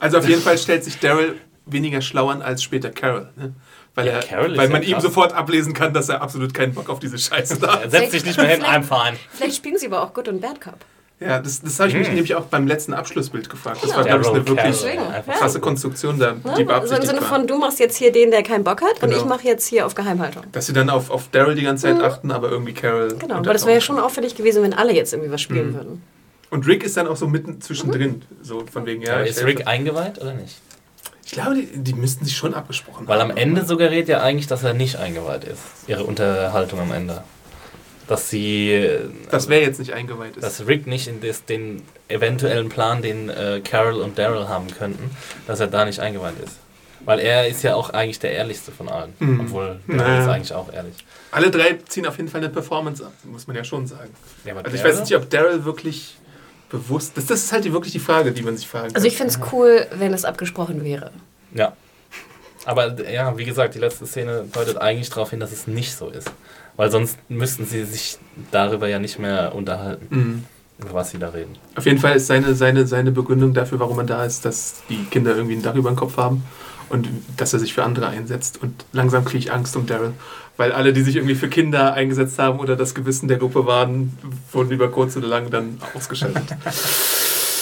Also auf jeden Fall stellt sich Daryl weniger schlau an als später Carol. Ne? Weil, Ja, er, weil ja man ihm sofort ablesen kann, dass er absolut keinen Bock auf diese Scheiße da Er hat. setzt sich nicht mehr hin, fine. Vielleicht spielen sie aber auch Good und Bad Cop. Ja, das, das habe ich mich Hm. nämlich auch beim letzten Abschlussbild gefragt. Das Ja. war, glaube ich, eine wirklich ja. krasse Konstruktion da, die So im Sinne von, du machst jetzt hier den, der keinen Bock hat, und Genau. ich mache jetzt hier auf Geheimhaltung. Dass sie dann auf, auf Daryl die ganze Zeit achten, aber irgendwie Carol. Genau, aber das wäre ja schon auffällig gewesen, wenn alle jetzt irgendwie was spielen Mhm. würden. Und Rick ist dann auch so mitten zwischendrin. So von wegen, ja. Aber ist. Rick eingeweiht oder nicht? Ich glaube, die, die müssten sich schon abgesprochen Weil haben. am Ende suggeriert ja eigentlich, dass er nicht eingeweiht ist. Ihre Unterhaltung am Ende. Dass sie. äh, Das wäre jetzt nicht eingeweiht ist. dass Rick nicht in das, den eventuellen Plan, den äh, Carol und Daryl haben könnten, dass er da nicht eingeweiht ist. Weil er ist ja auch eigentlich der ehrlichste von allen. Mhm. Obwohl Naja. Daryl ist eigentlich auch ehrlich. Alle drei ziehen auf jeden Fall eine Performance ab, muss man ja schon sagen. Ja, aber Also ich Daryl? weiß nicht, ob Daryl wirklich bewusst. Das, das ist halt wirklich die Frage, die man sich fragen kann. Also ich finde es cool, wenn es abgesprochen wäre. Ja. Aber ja, wie gesagt, die letzte Szene deutet eigentlich darauf hin, dass es nicht so ist. Weil sonst müssten sie sich darüber ja nicht mehr unterhalten, Mhm. über was sie da reden. Auf jeden Fall ist seine, seine, seine Begründung dafür, warum er da ist, dass die Kinder irgendwie ein Dach über den Kopf haben und dass er sich für andere einsetzt. Und langsam kriege ich Angst um Daryl. Weil alle, die sich irgendwie für Kinder eingesetzt haben oder das Gewissen der Gruppe waren, wurden über kurz oder lang dann ausgeschaltet.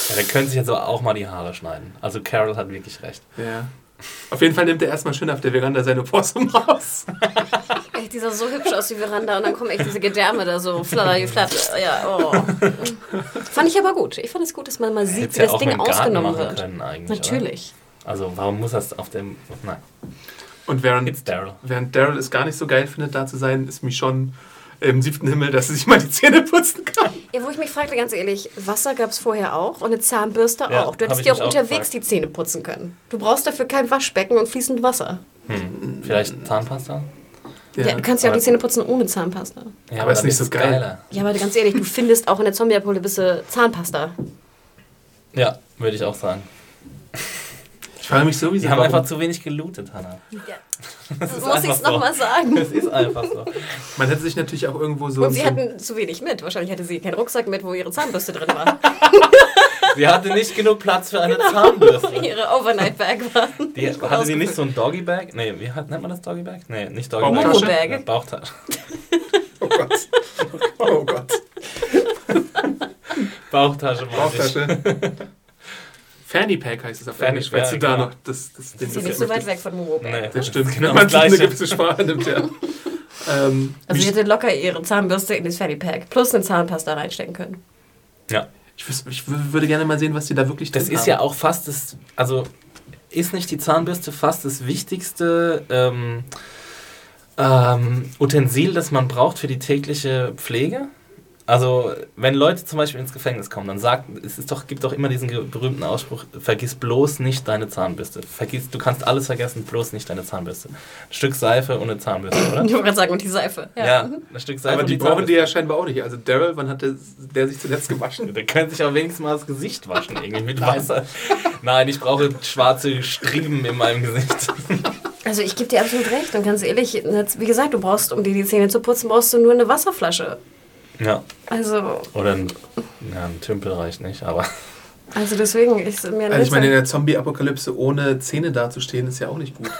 Ja, der könnte sich jetzt aber auch mal die Haare schneiden. Also Carol hat wirklich recht. ja. Auf jeden Fall nimmt er erstmal schön auf der Veranda seine Possum raus. Echt, die sah so hübsch aus, die Veranda. Und dann kommen echt diese Gedärme da so flatter, flatter. Ja, oh. Fand ich aber gut. Ich fand es gut, dass man mal sieht, Hätte wie ja das auch Ding ausgenommen wird. können eigentlich. Natürlich. Oder? Also warum muss das auf dem... Nein, Und während, Daryl. während Daryl es gar nicht so geil findet, da zu sein, ist Michonne im siebten Himmel, dass sie sich mal die Zähne putzen kann. Ja, wo ich mich fragte, ganz ehrlich, Wasser gab es vorher auch und eine Zahnbürste Ja, auch. Du hättest dir auch unterwegs gefragt. die Zähne putzen können. Du brauchst dafür kein Waschbecken und fließend Wasser. Hm. Vielleicht Zahnpasta? Ja. du kannst ja auch die Zähne putzen ohne Zahnpasta. Ja, Aber ist nicht so geil. geiler. Ja, aber ganz ehrlich, du findest auch in der Zombie-Apokalypse Zahnpasta. Ja, würde ich auch sagen. Ich frage mich sowieso, Die haben warum- einfach zu wenig gelootet, Hannah. Das ist muss ich einfach so. nochmal sagen. Es ist einfach so. man hätte sich natürlich auch irgendwo so... Und sie hatten zu wenig mit. Wahrscheinlich hatte sie keinen Rucksack mit, wo ihre Zahnbürste drin war. Sie hatte nicht genug Platz für eine Zahnbürste. ihre Overnight-Bag war. Die, hatte sie nicht so ein Doggy Bag? Nee, wie hat, nennt man das Doggy Bag? Nee, nicht Doggy Bauchtasche? Bag. Ja, Bauchtasche. Oh Gott. Oh Gott. Bauchtasche, meine ich. Bauchtasche. Fanny Pack heißt es auf Fanny Englisch, Pack, du da genau. noch das, das, Sie ist nicht so weit weg von Momo-Bag. Nee. Das stimmt. Genau man das Gleiche. gewisse Sprache nimmt, ja. ähm, Also sie hätte locker ihre Zahnbürste in das Fanny-Pack plus eine Zahnpasta reinstecken können. Ja. ich, wüs- ich wü- würde gerne mal sehen, was die da wirklich Das ist haben. ja auch fast das, also ist nicht die Zahnbürste fast das wichtigste ähm, ähm, Utensil, das man braucht für die tägliche Pflege? Also, wenn Leute zum Beispiel ins Gefängnis kommen, dann sagt, es ist doch, gibt doch immer diesen berühmten Ausspruch, vergiss bloß nicht deine Zahnbürste. Vergiss, du kannst alles vergessen, bloß nicht deine Zahnbürste. Ein Stück Seife und eine Zahnbürste, oder? Ich wollte gerade sagen, und die Seife. Ja, ein Stück Seife Aber und die brauchen die ja scheinbar auch nicht. Also Daryl, wann hat der, der sich zuletzt gewaschen? Der könnte sich auch wenigstens mal das Gesicht waschen, irgendwie mit Wasser. Nein, ich brauche schwarze Striemen in meinem Gesicht. Also ich gebe dir absolut recht. Und ganz ehrlich, jetzt, wie gesagt, du brauchst, um dir die Zähne zu putzen, brauchst du nur eine Wasserflasche. Ja. Also, Oder ein, ja, ein Tümpel reicht nicht, aber. also deswegen ist mir Also ich meine, in der Zombie-Apokalypse ohne Zähne dazustehen, ist ja auch nicht gut.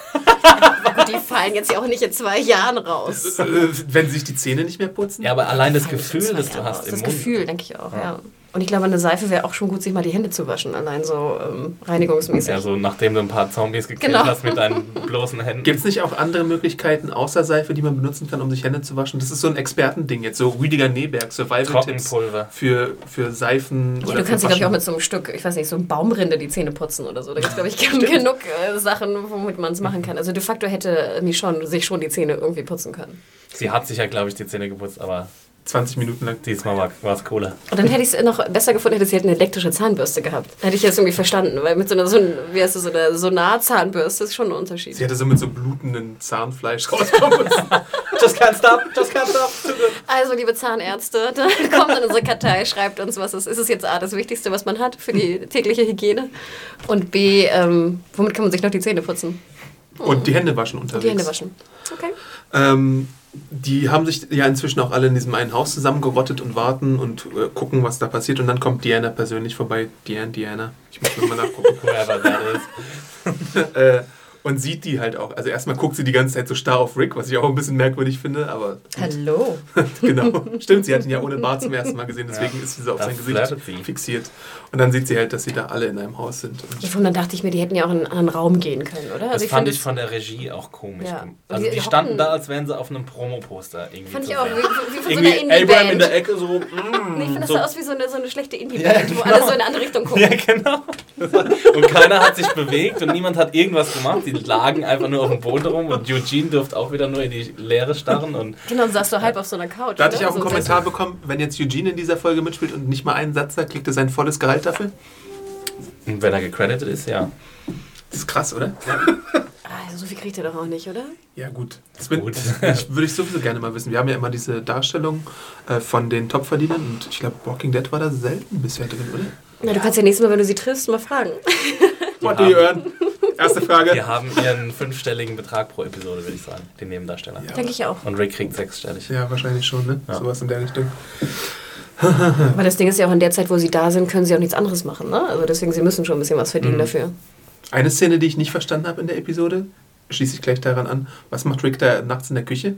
die fallen jetzt ja auch nicht in zwei Jahren raus. Äh, Wenn sie sich die Zähne nicht mehr putzen? Ja, aber allein das Gefühl, das du hast raus. im Das Mund. Gefühl, denke ich auch, ja. Und ich glaube, eine Seife wäre auch schon gut, sich mal die Hände zu waschen, allein so ähm, reinigungsmäßig. Ja, so nachdem du ein paar Zombies gekillt Genau. hast mit deinen bloßen Händen. Gibt es nicht auch andere Möglichkeiten außer Seife, die man benutzen kann, um sich Hände zu waschen? Das ist so ein Expertending jetzt, so Rüdiger Neberg, Survival-Tipps für, für Seifen Ja, oder du für kannst dir, glaube ich, auch mit so einem Stück, ich weiß nicht, so einem Baumrinde die Zähne putzen oder so. Da gibt es, glaube ich, genug äh, Sachen, womit man es machen kann. Also de facto hätte Michonne sich schon die Zähne irgendwie putzen können. Sie hat sich ja, glaube ich, die Zähne geputzt, aber 20 Minuten lang. diesmal war es cooler. Und dann hätte ich es noch besser gefunden, hätte sie halt eine elektrische Zahnbürste gehabt. Hätte ich das irgendwie verstanden, weil mit so einer, so, wie heißt das, so einer Sonar-Zahnbürste ist schon ein Unterschied. Sie hätte so mit so blutendem Zahnfleisch rauskommen müssen. Just can't stop, just can't stop. Also, liebe Zahnärzte, kommt dann unsere Kartei, schreibt uns, was ist. Ist es jetzt A, das Wichtigste, was man hat für die tägliche Hygiene? Und B, ähm, womit kann man sich noch die Zähne putzen? Und die Hände waschen unterwegs. Die Hände waschen. Okay. Ähm, die haben sich ja inzwischen auch alle in diesem einen Haus zusammengerottet und warten und äh, gucken, was da passiert. Und dann kommt Diana persönlich vorbei. Diana, Diana. Ich muss nochmal nachgucken. Whoever that is. äh, und sieht die halt auch. Also erstmal guckt sie die ganze Zeit so starr auf Rick, was ich auch ein bisschen merkwürdig finde, aber Hallo. genau. Stimmt, sie hat ihn ja ohne Bart zum ersten Mal gesehen, deswegen Ja. ist sie so auf sein Gesicht fixiert. Und dann sieht sie halt, dass sie da alle in einem Haus sind. Und Und dann dachte ich mir, die hätten ja auch in einen anderen Raum gehen können, oder? Das Also fand finde ich von der Regie auch komisch. Ja. Also Die- standen da, als wären sie auf einem Promoposter irgendwie Fand ich auch, wie, wie von so Irgendwie einer Abraham in der Indie-Band. Ecke so. mm, Nee, ich finde, das so. sah aus wie so eine, so eine schlechte Indie-Band, Ja, wo genau. alle so in eine andere Richtung gucken. Ja, genau. Und keiner hat sich bewegt und niemand hat irgendwas gemacht. Die lagen einfach nur auf dem Boden rum und Eugene durfte auch wieder nur in die Leere starren. Und Genau, und saß so halb auf so einer Couch. da hatte ich oder? auch einen So Kommentar bekommen, wenn jetzt Eugene in dieser Folge mitspielt und nicht mal einen Satz sagt, kriegt er sein volles Gehalt dafür. und wenn er gecredited ist, ja. Das ist krass, oder? Ah, so viel kriegt er doch auch nicht, oder? Ja, gut. Das Gut. Ich, würde ich sowieso gerne mal wissen. Wir haben ja immer diese Darstellung äh, von den Topverdienern und ich glaube, Walking Dead war da selten bisher drin, oder? Na, du kannst ja nächstes Mal, wenn du sie triffst, mal fragen. What do you earn? Erste Frage. Die haben ihren fünfstelligen Betrag pro Episode, würde ich sagen, die Nebendarsteller. Ja. Denke ich auch. Und Rick kriegt sechsstellig. Ja, wahrscheinlich schon, ne? Ja. Sowas in der Richtung. Aber das Ding ist ja auch, in der Zeit, wo sie da sind, können sie auch nichts anderes machen, ne? Also deswegen, sie müssen schon ein bisschen was verdienen Mhm. dafür. Eine Szene, die ich nicht verstanden habe in der Episode, schließe ich gleich daran an. Was macht Rick da nachts in der Küche?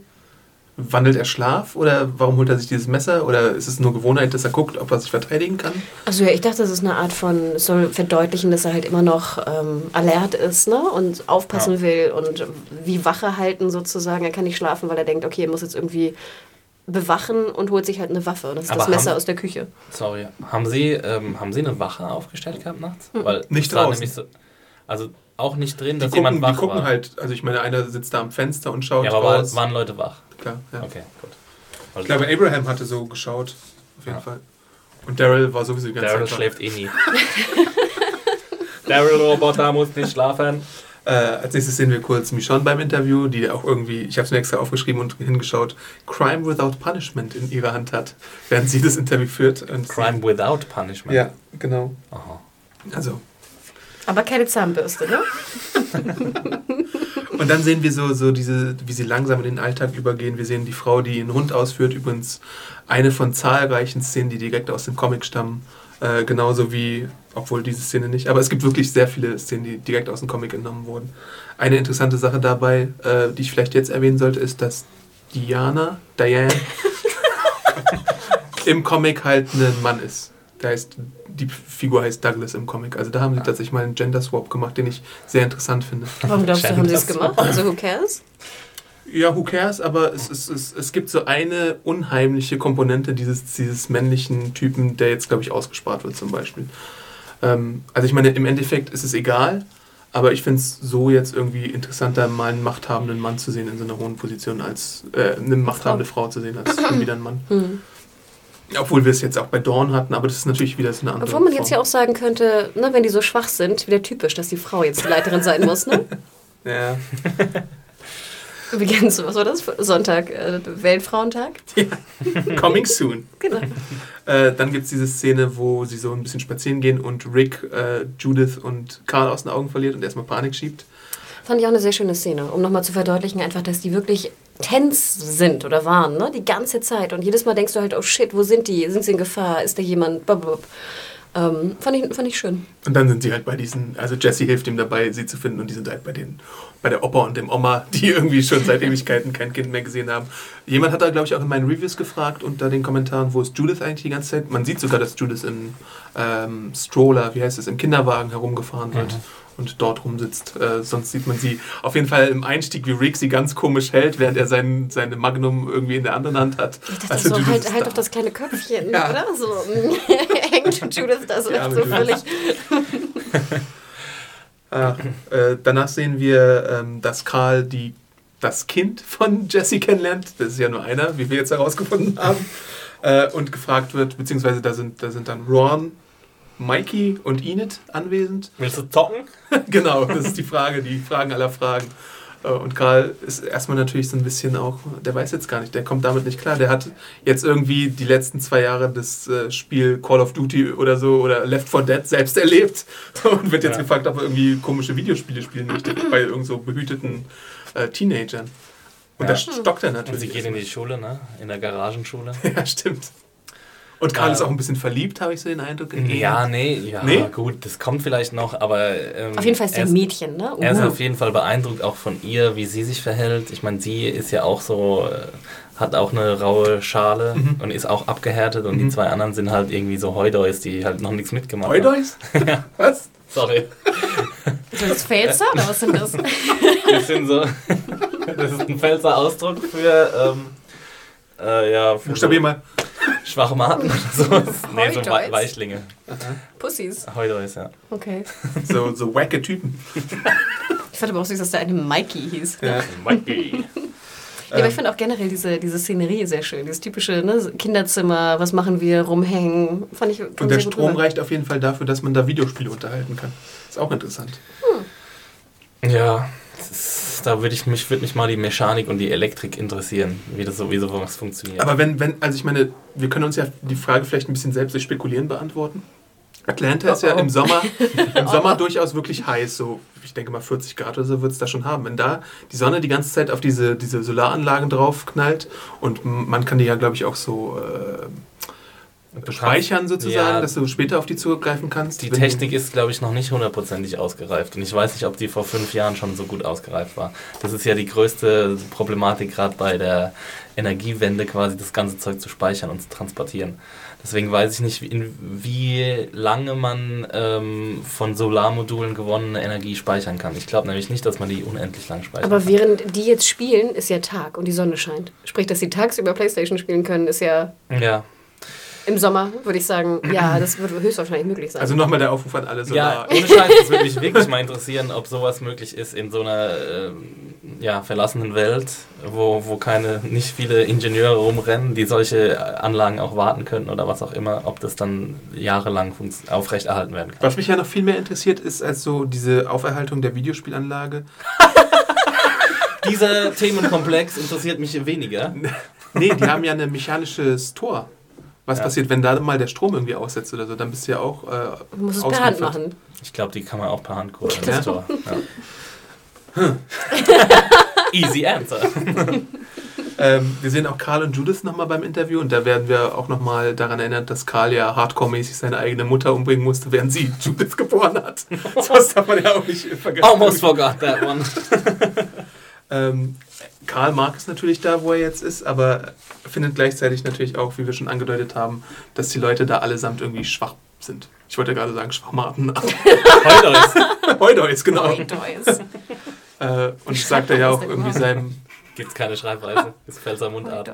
Wandelt er Schlaf oder warum holt er sich dieses Messer? Oder ist es nur Gewohnheit, dass er guckt, ob er sich verteidigen kann? Also ja, ich dachte, das ist eine Art von, es soll verdeutlichen, dass er halt immer noch ähm, alert ist, ne? Und aufpassen Ja. will und wie Wache halten sozusagen. Er kann nicht schlafen, weil er denkt, okay, er muss jetzt irgendwie bewachen und holt sich halt eine Waffe. Und das ist Aber das Messer haben- aus der Küche. Sorry, haben Sie, ähm, haben Sie eine Wache aufgestellt gehabt nachts? Weil Nicht draußen. so, also auch nicht drin, Die dass gucken, jemand die wach gucken war. halt, also ich meine, einer sitzt da am Fenster und schaut ja, aber war, raus. waren Leute wach. Klar, ja. Okay, gut. Weil Ich glaube, Abraham hatte so geschaut, auf jeden Ja. Fall. Und Daryl war sowieso die ganze Daryl Zeit schläft eh nie. Daryl Roboter muss nicht schlafen. Äh, als nächstes sehen wir kurz Michonne beim Interview, die auch irgendwie, ich habe es mir extra aufgeschrieben und hingeschaut, Crime Without Punishment in ihrer Hand hat, während sie das Interview führt. Und Crime without punishment. Ja, genau. Aha. Also. Aber keine Zahnbürste, ne? Und dann sehen wir so, so diese, wie sie langsam in den Alltag übergehen. Wir sehen die Frau, die einen Hund ausführt. Übrigens eine von zahlreichen Szenen, die direkt aus dem Comic stammen. Äh, genauso wie, obwohl diese Szene nicht, aber es gibt wirklich sehr viele Szenen, die direkt aus dem Comic entnommen wurden. Eine interessante Sache dabei, äh, die ich vielleicht jetzt erwähnen sollte, ist, dass Diana, Diane, im Comic halt ein Mann ist. Der heißt, die Figur heißt Douglas im Comic. Also da haben sie tatsächlich mal einen Gender Swap gemacht, den ich sehr interessant finde. Warum glaubst du, haben sie es gemacht? Also who cares? Ja, who cares, aber es, es, es, es gibt so eine unheimliche Komponente dieses, dieses männlichen Typen, der jetzt, glaube ich, ausgespart wird zum Beispiel. Ähm, also ich meine, im Endeffekt ist es egal, aber ich finde es so jetzt irgendwie interessanter, mal einen machthabenden Mann zu sehen in so einer hohen Position, als äh, eine machthabende Frau zu sehen, als irgendwie wieder ein Mann. Hm. Obwohl wir es jetzt auch bei Dawn hatten, aber das ist natürlich wieder so eine andere Obwohl man jetzt Form. ja auch sagen könnte, ne, wenn die so schwach sind, wieder typisch, dass die Frau jetzt die Leiterin sein muss, ne? Ja. Übrigens, was war das? Sonntag, äh, Weltfrauentag? Coming soon. Genau. Äh, dann gibt es diese Szene, wo sie so ein bisschen spazieren gehen und Rick äh, Judith und Carl aus den Augen verliert und erstmal Panik schiebt. Fand ich auch eine sehr schöne Szene, um nochmal zu verdeutlichen, einfach, dass die wirklich tens sind oder waren, ne? Die ganze Zeit. Und jedes Mal denkst du halt, oh shit, wo sind die? Sind sie in Gefahr? Ist da jemand? Blablabla. Ähm, fand, ich, fand ich schön. Und dann sind sie halt bei diesen, also Jesse hilft ihm dabei, sie zu finden und die sind halt bei den, bei der Opa und dem Oma, die irgendwie schon seit Ewigkeiten kein Kind mehr gesehen haben. Jemand hat da, glaube ich, auch in meinen Reviews gefragt unter den Kommentaren, wo ist Judith eigentlich die ganze Zeit? Man sieht sogar, dass Judith im ähm, Stroller, wie heißt es, im Kinderwagen herumgefahren wird. Und dort rumsitzt. Äh, sonst sieht man sie auf jeden Fall im Einstieg, wie Rick sie ganz komisch hält, während er sein, seine Magnum irgendwie in der anderen Hand hat. Ich dachte Also so, Judith halt, halt da. auf das kleine Köpfchen, Ja. oder? So hängt Judith da so, arme so völlig. Ah, äh, danach sehen wir, ähm, dass Karl die, das Kind von Jesse kennenlernt. Das ist ja nur einer, wie wir jetzt herausgefunden haben. Äh, und gefragt wird, beziehungsweise da sind, da sind dann Ron, Mikey und Enid anwesend. Willst du zocken? genau, das ist die Frage, die Fragen aller Fragen. Äh, Und Karl ist erstmal natürlich so ein bisschen auch, der weiß jetzt gar nicht, der kommt damit nicht klar. Der hat jetzt irgendwie die letzten zwei Jahre das äh, Spiel Call of Duty oder so oder Left 4 Dead selbst erlebt und wird jetzt Ja. gefragt, ob er irgendwie komische Videospiele spielen möchte bei irgend so behüteten äh, Teenagern. Und Ja. da stockt er Und natürlich. sie geht in die Schule, ne? In der Garagenschule. ja, stimmt. Und Karl Ähm, ist auch ein bisschen verliebt, habe ich so den Eindruck. Ja, nee, ja, Nee? gut, das kommt vielleicht noch, aber. Ähm, Auf jeden Fall ist er der Mädchen, ne? Er ist Uh. auf jeden Fall beeindruckt auch von ihr, wie sie sich verhält. Ich meine, sie ist ja auch so, äh, hat auch eine raue Schale Mhm. und ist auch abgehärtet und Mhm. die zwei anderen sind halt irgendwie so Heudeus, die halt noch nichts mitgemacht haben. Heudeus? Was? Sorry. Ist das Pfälzer oder was sind das? Das sind so, das ist ein Pfälzer Ausdruck für, ähm, äh, ja, für Buchstabier mal. Schwachmaten oder sowas. Nee, so? We Weichlinge. Pussys. Heudeus, ja. Okay. So, so wacke Typen. Ich fand aber auch süß, dass da eine Mikey hieß. Ja. Mikey. Ja, aber ich finde auch generell diese, diese Szenerie sehr schön. Dieses typische ne, Kinderzimmer, was machen wir, rumhängen. Fand ich Und der Strom rüber. reicht auf jeden Fall dafür, dass man da Videospiele unterhalten kann. Ist auch interessant. Ja, das ist, da würde ich mich, würd mich mal die Mechanik und die Elektrik interessieren, wie das so, wie sowas funktioniert. Aber wenn, wenn, also ich meine, wir können uns ja die Frage vielleicht ein bisschen selbst durch Spekulieren beantworten. Atlanta ist ja Oh, oh. im Sommer, im Sommer durchaus wirklich heiß, so ich denke mal 40 Grad oder so wird es da schon haben. Wenn da die Sonne die ganze Zeit auf diese, diese Solaranlagen drauf knallt und man kann die ja, glaube ich, auch so äh, speichern sozusagen, Ja. dass du später auf die zugreifen kannst. Die Technik ist, glaube ich, noch nicht hundertprozentig ausgereift. Und ich weiß nicht, ob die vor fünf Jahren schon so gut ausgereift war. Das ist ja die größte Problematik gerade bei der Energiewende, quasi das ganze Zeug zu speichern und zu transportieren. Deswegen weiß ich nicht, wie- in wie lange man ähm, von Solarmodulen gewonnene Energie speichern kann. Ich glaube nämlich nicht, dass man die unendlich lang speichern Aber kann. während die jetzt spielen, ist ja Tag und die Sonne scheint. Sprich, dass sie tagsüber Playstation spielen können, ist ja Ja, im Sommer, würde ich sagen, ja, das wird höchstwahrscheinlich möglich sein. Also nochmal der Aufruf an alle Ja, Solar. ohne Scheiß, das würde mich wirklich mal interessieren, ob sowas möglich ist in so einer ähm, ja, verlassenen Welt, wo, wo keine, nicht viele Ingenieure rumrennen, die solche Anlagen auch warten könnten oder was auch immer, ob das dann jahrelang aufrechterhalten werden kann. Was mich ja noch viel mehr interessiert, ist als so diese Auferhaltung der Videospielanlage. Dieser Themenkomplex interessiert mich weniger. Nee, die haben ja ein mechanisches Tor. Was Ja. passiert, wenn da mal der Strom irgendwie aussetzt oder so? Dann bist du ja auch. Äh, du musst es per Hand machen. Ich glaube, die kann man auch per Hand koden. Ja. Ja. Easy answer. Ähm, wir sehen auch Karl und Judith nochmal beim Interview und da werden wir auch nochmal daran erinnert, dass Karl ja hardcore-mäßig seine eigene Mutter umbringen musste, während sie Judith geboren hat. Das darf man ja auch nicht vergessen. Almost forgot that one. Ähm, Karl mag es natürlich da, wo er jetzt ist, aber findet gleichzeitig natürlich auch, wie wir schon angedeutet haben, dass die Leute da allesamt irgendwie schwach sind. Ich wollte gerade sagen Schwachmaten, ist. Heudeus, genau. Toys. Äh, und das sagt er ja auch irgendwie seinem, Gibt keine Schreibweise. Das Pfälzer Mundart.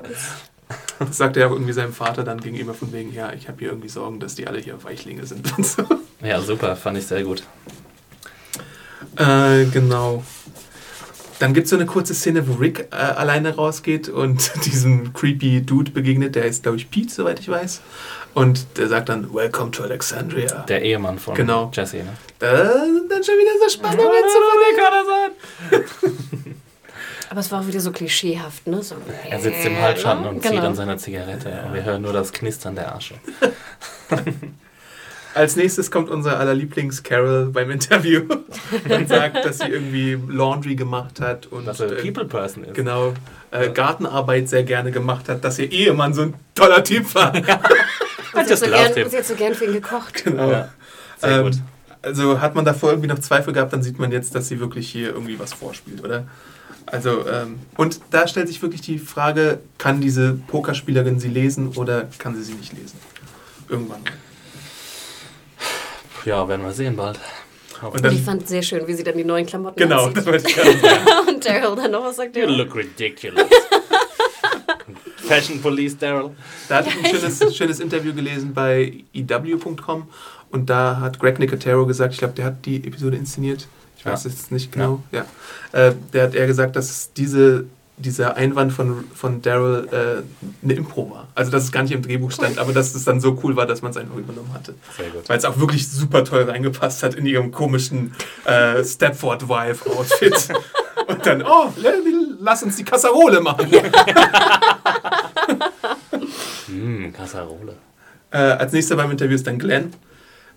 das sagt er ja auch irgendwie seinem Vater dann gegenüber von wegen, ja, ich habe hier irgendwie Sorgen, dass die alle hier Weichlinge sind und so. Ja, super, fand ich sehr gut. Äh, genau. Dann gibt es so eine kurze Szene, wo Rick äh, alleine rausgeht und diesem creepy Dude begegnet, der ist, glaube ich, Pete, soweit ich weiß. Und der sagt dann, Welcome to Alexandria. Der Ehemann von Genau. Jesse, ne? Da sind dann schon wieder so Spannungen zu verlegen. Aber es war auch wieder so klischeehaft, ne? So, Er sitzt im Halbschatten und zieht genau. an seiner Zigarette und wir hören nur das Knistern der Asche. Als nächstes kommt unser aller Lieblings-Carol beim Interview und sagt, dass sie irgendwie Laundry gemacht hat und Dass er äh, People Person ist. genau äh, Gartenarbeit sehr gerne gemacht hat, dass ihr Ehemann so ein toller Typ war. Und sie, so gern, him. sie hat so gern für ihn gekocht. Genau. Ja, sehr Ähm, gut. Also hat man davor irgendwie noch Zweifel gehabt, dann sieht man jetzt, dass sie wirklich hier irgendwie was vorspielt, oder? Also, ähm, und da stellt sich wirklich die Frage, kann diese Pokerspielerin sie lesen oder kann sie sie nicht lesen? Irgendwann. Ja, werden wir sehen bald. Und Und ich fand sehr schön, wie sie dann die neuen Klamotten genau, das anzieht. wollte ich gerade sagen. Und Daryl dann noch was sagt. You Ja. look ridiculous. Fashion Police, Daryl. Da hatte ich ein schönes, schönes Interview gelesen bei EW.com und da hat Greg Nicotero gesagt, ich glaube, der hat die Episode inszeniert, ich weiß Ja. jetzt nicht genau, ja. Äh, der hat eher gesagt, dass diese, dieser Einwand von, von Daryl äh, eine Impro war. Also, dass es gar nicht im Drehbuch stand, aber dass es dann so cool war, dass man es einfach übernommen hatte. Sehr gut. Weil es auch wirklich super toll reingepasst hat in ihrem komischen äh, Stepford-Wife-Outfit. Und dann, oh, lass uns die Kasserole machen. Hm, Kasserole. Äh, als nächster beim Interview ist dann Glenn,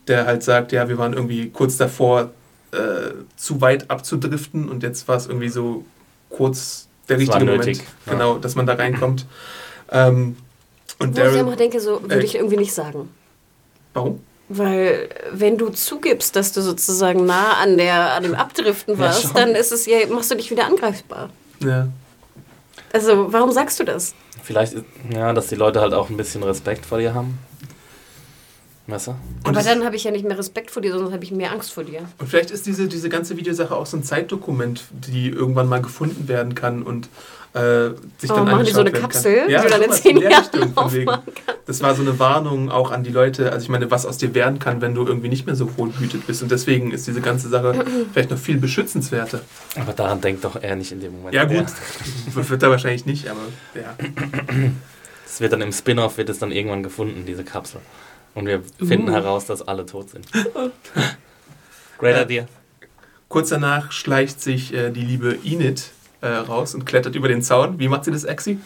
der halt sagt, ja, wir waren irgendwie kurz davor, äh, zu weit abzudriften und jetzt war es irgendwie so kurz der richtige nötig, Moment, ja. genau, dass man da reinkommt. Ähm, und Wo ich Daryl, immer denke, so würde Äh, ich irgendwie nicht sagen. warum? Weil wenn du zugibst, dass du sozusagen nah an, der, an dem Abdriften Ja, warst, schon. dann ist es ja, machst du dich wieder angreifbar. Ja. Also warum sagst du das? Vielleicht, ja, dass die Leute halt auch ein bisschen Respekt vor dir haben. Weißt du? Und Aber dann habe ich ja nicht mehr Respekt vor dir, sondern habe ich mehr Angst vor dir. Und vielleicht ist diese, diese ganze Videosache auch so ein Zeitdokument, die irgendwann mal gefunden werden kann und äh, sich Oh, dann machen die so eine Kapsel, kann. die du dann in zehn Jahren Das war so eine Warnung auch an die Leute. Also ich meine, was aus dir werden kann, wenn du irgendwie nicht mehr so wohlbehütet bist. Und deswegen ist diese ganze Sache vielleicht noch viel beschützenswerter. Aber daran denkt doch er nicht in dem Moment. Ja gut, Der- wird er wahrscheinlich nicht, aber ja. Es wird dann im Spin-off wird es dann irgendwann gefunden, diese Kapsel. Und wir finden Uh. heraus, dass alle tot sind. Great Ja. idea. Kurz danach schleicht sich äh, die liebe Enid äh, raus und klettert über den Zaun. Wie macht sie das, Exi?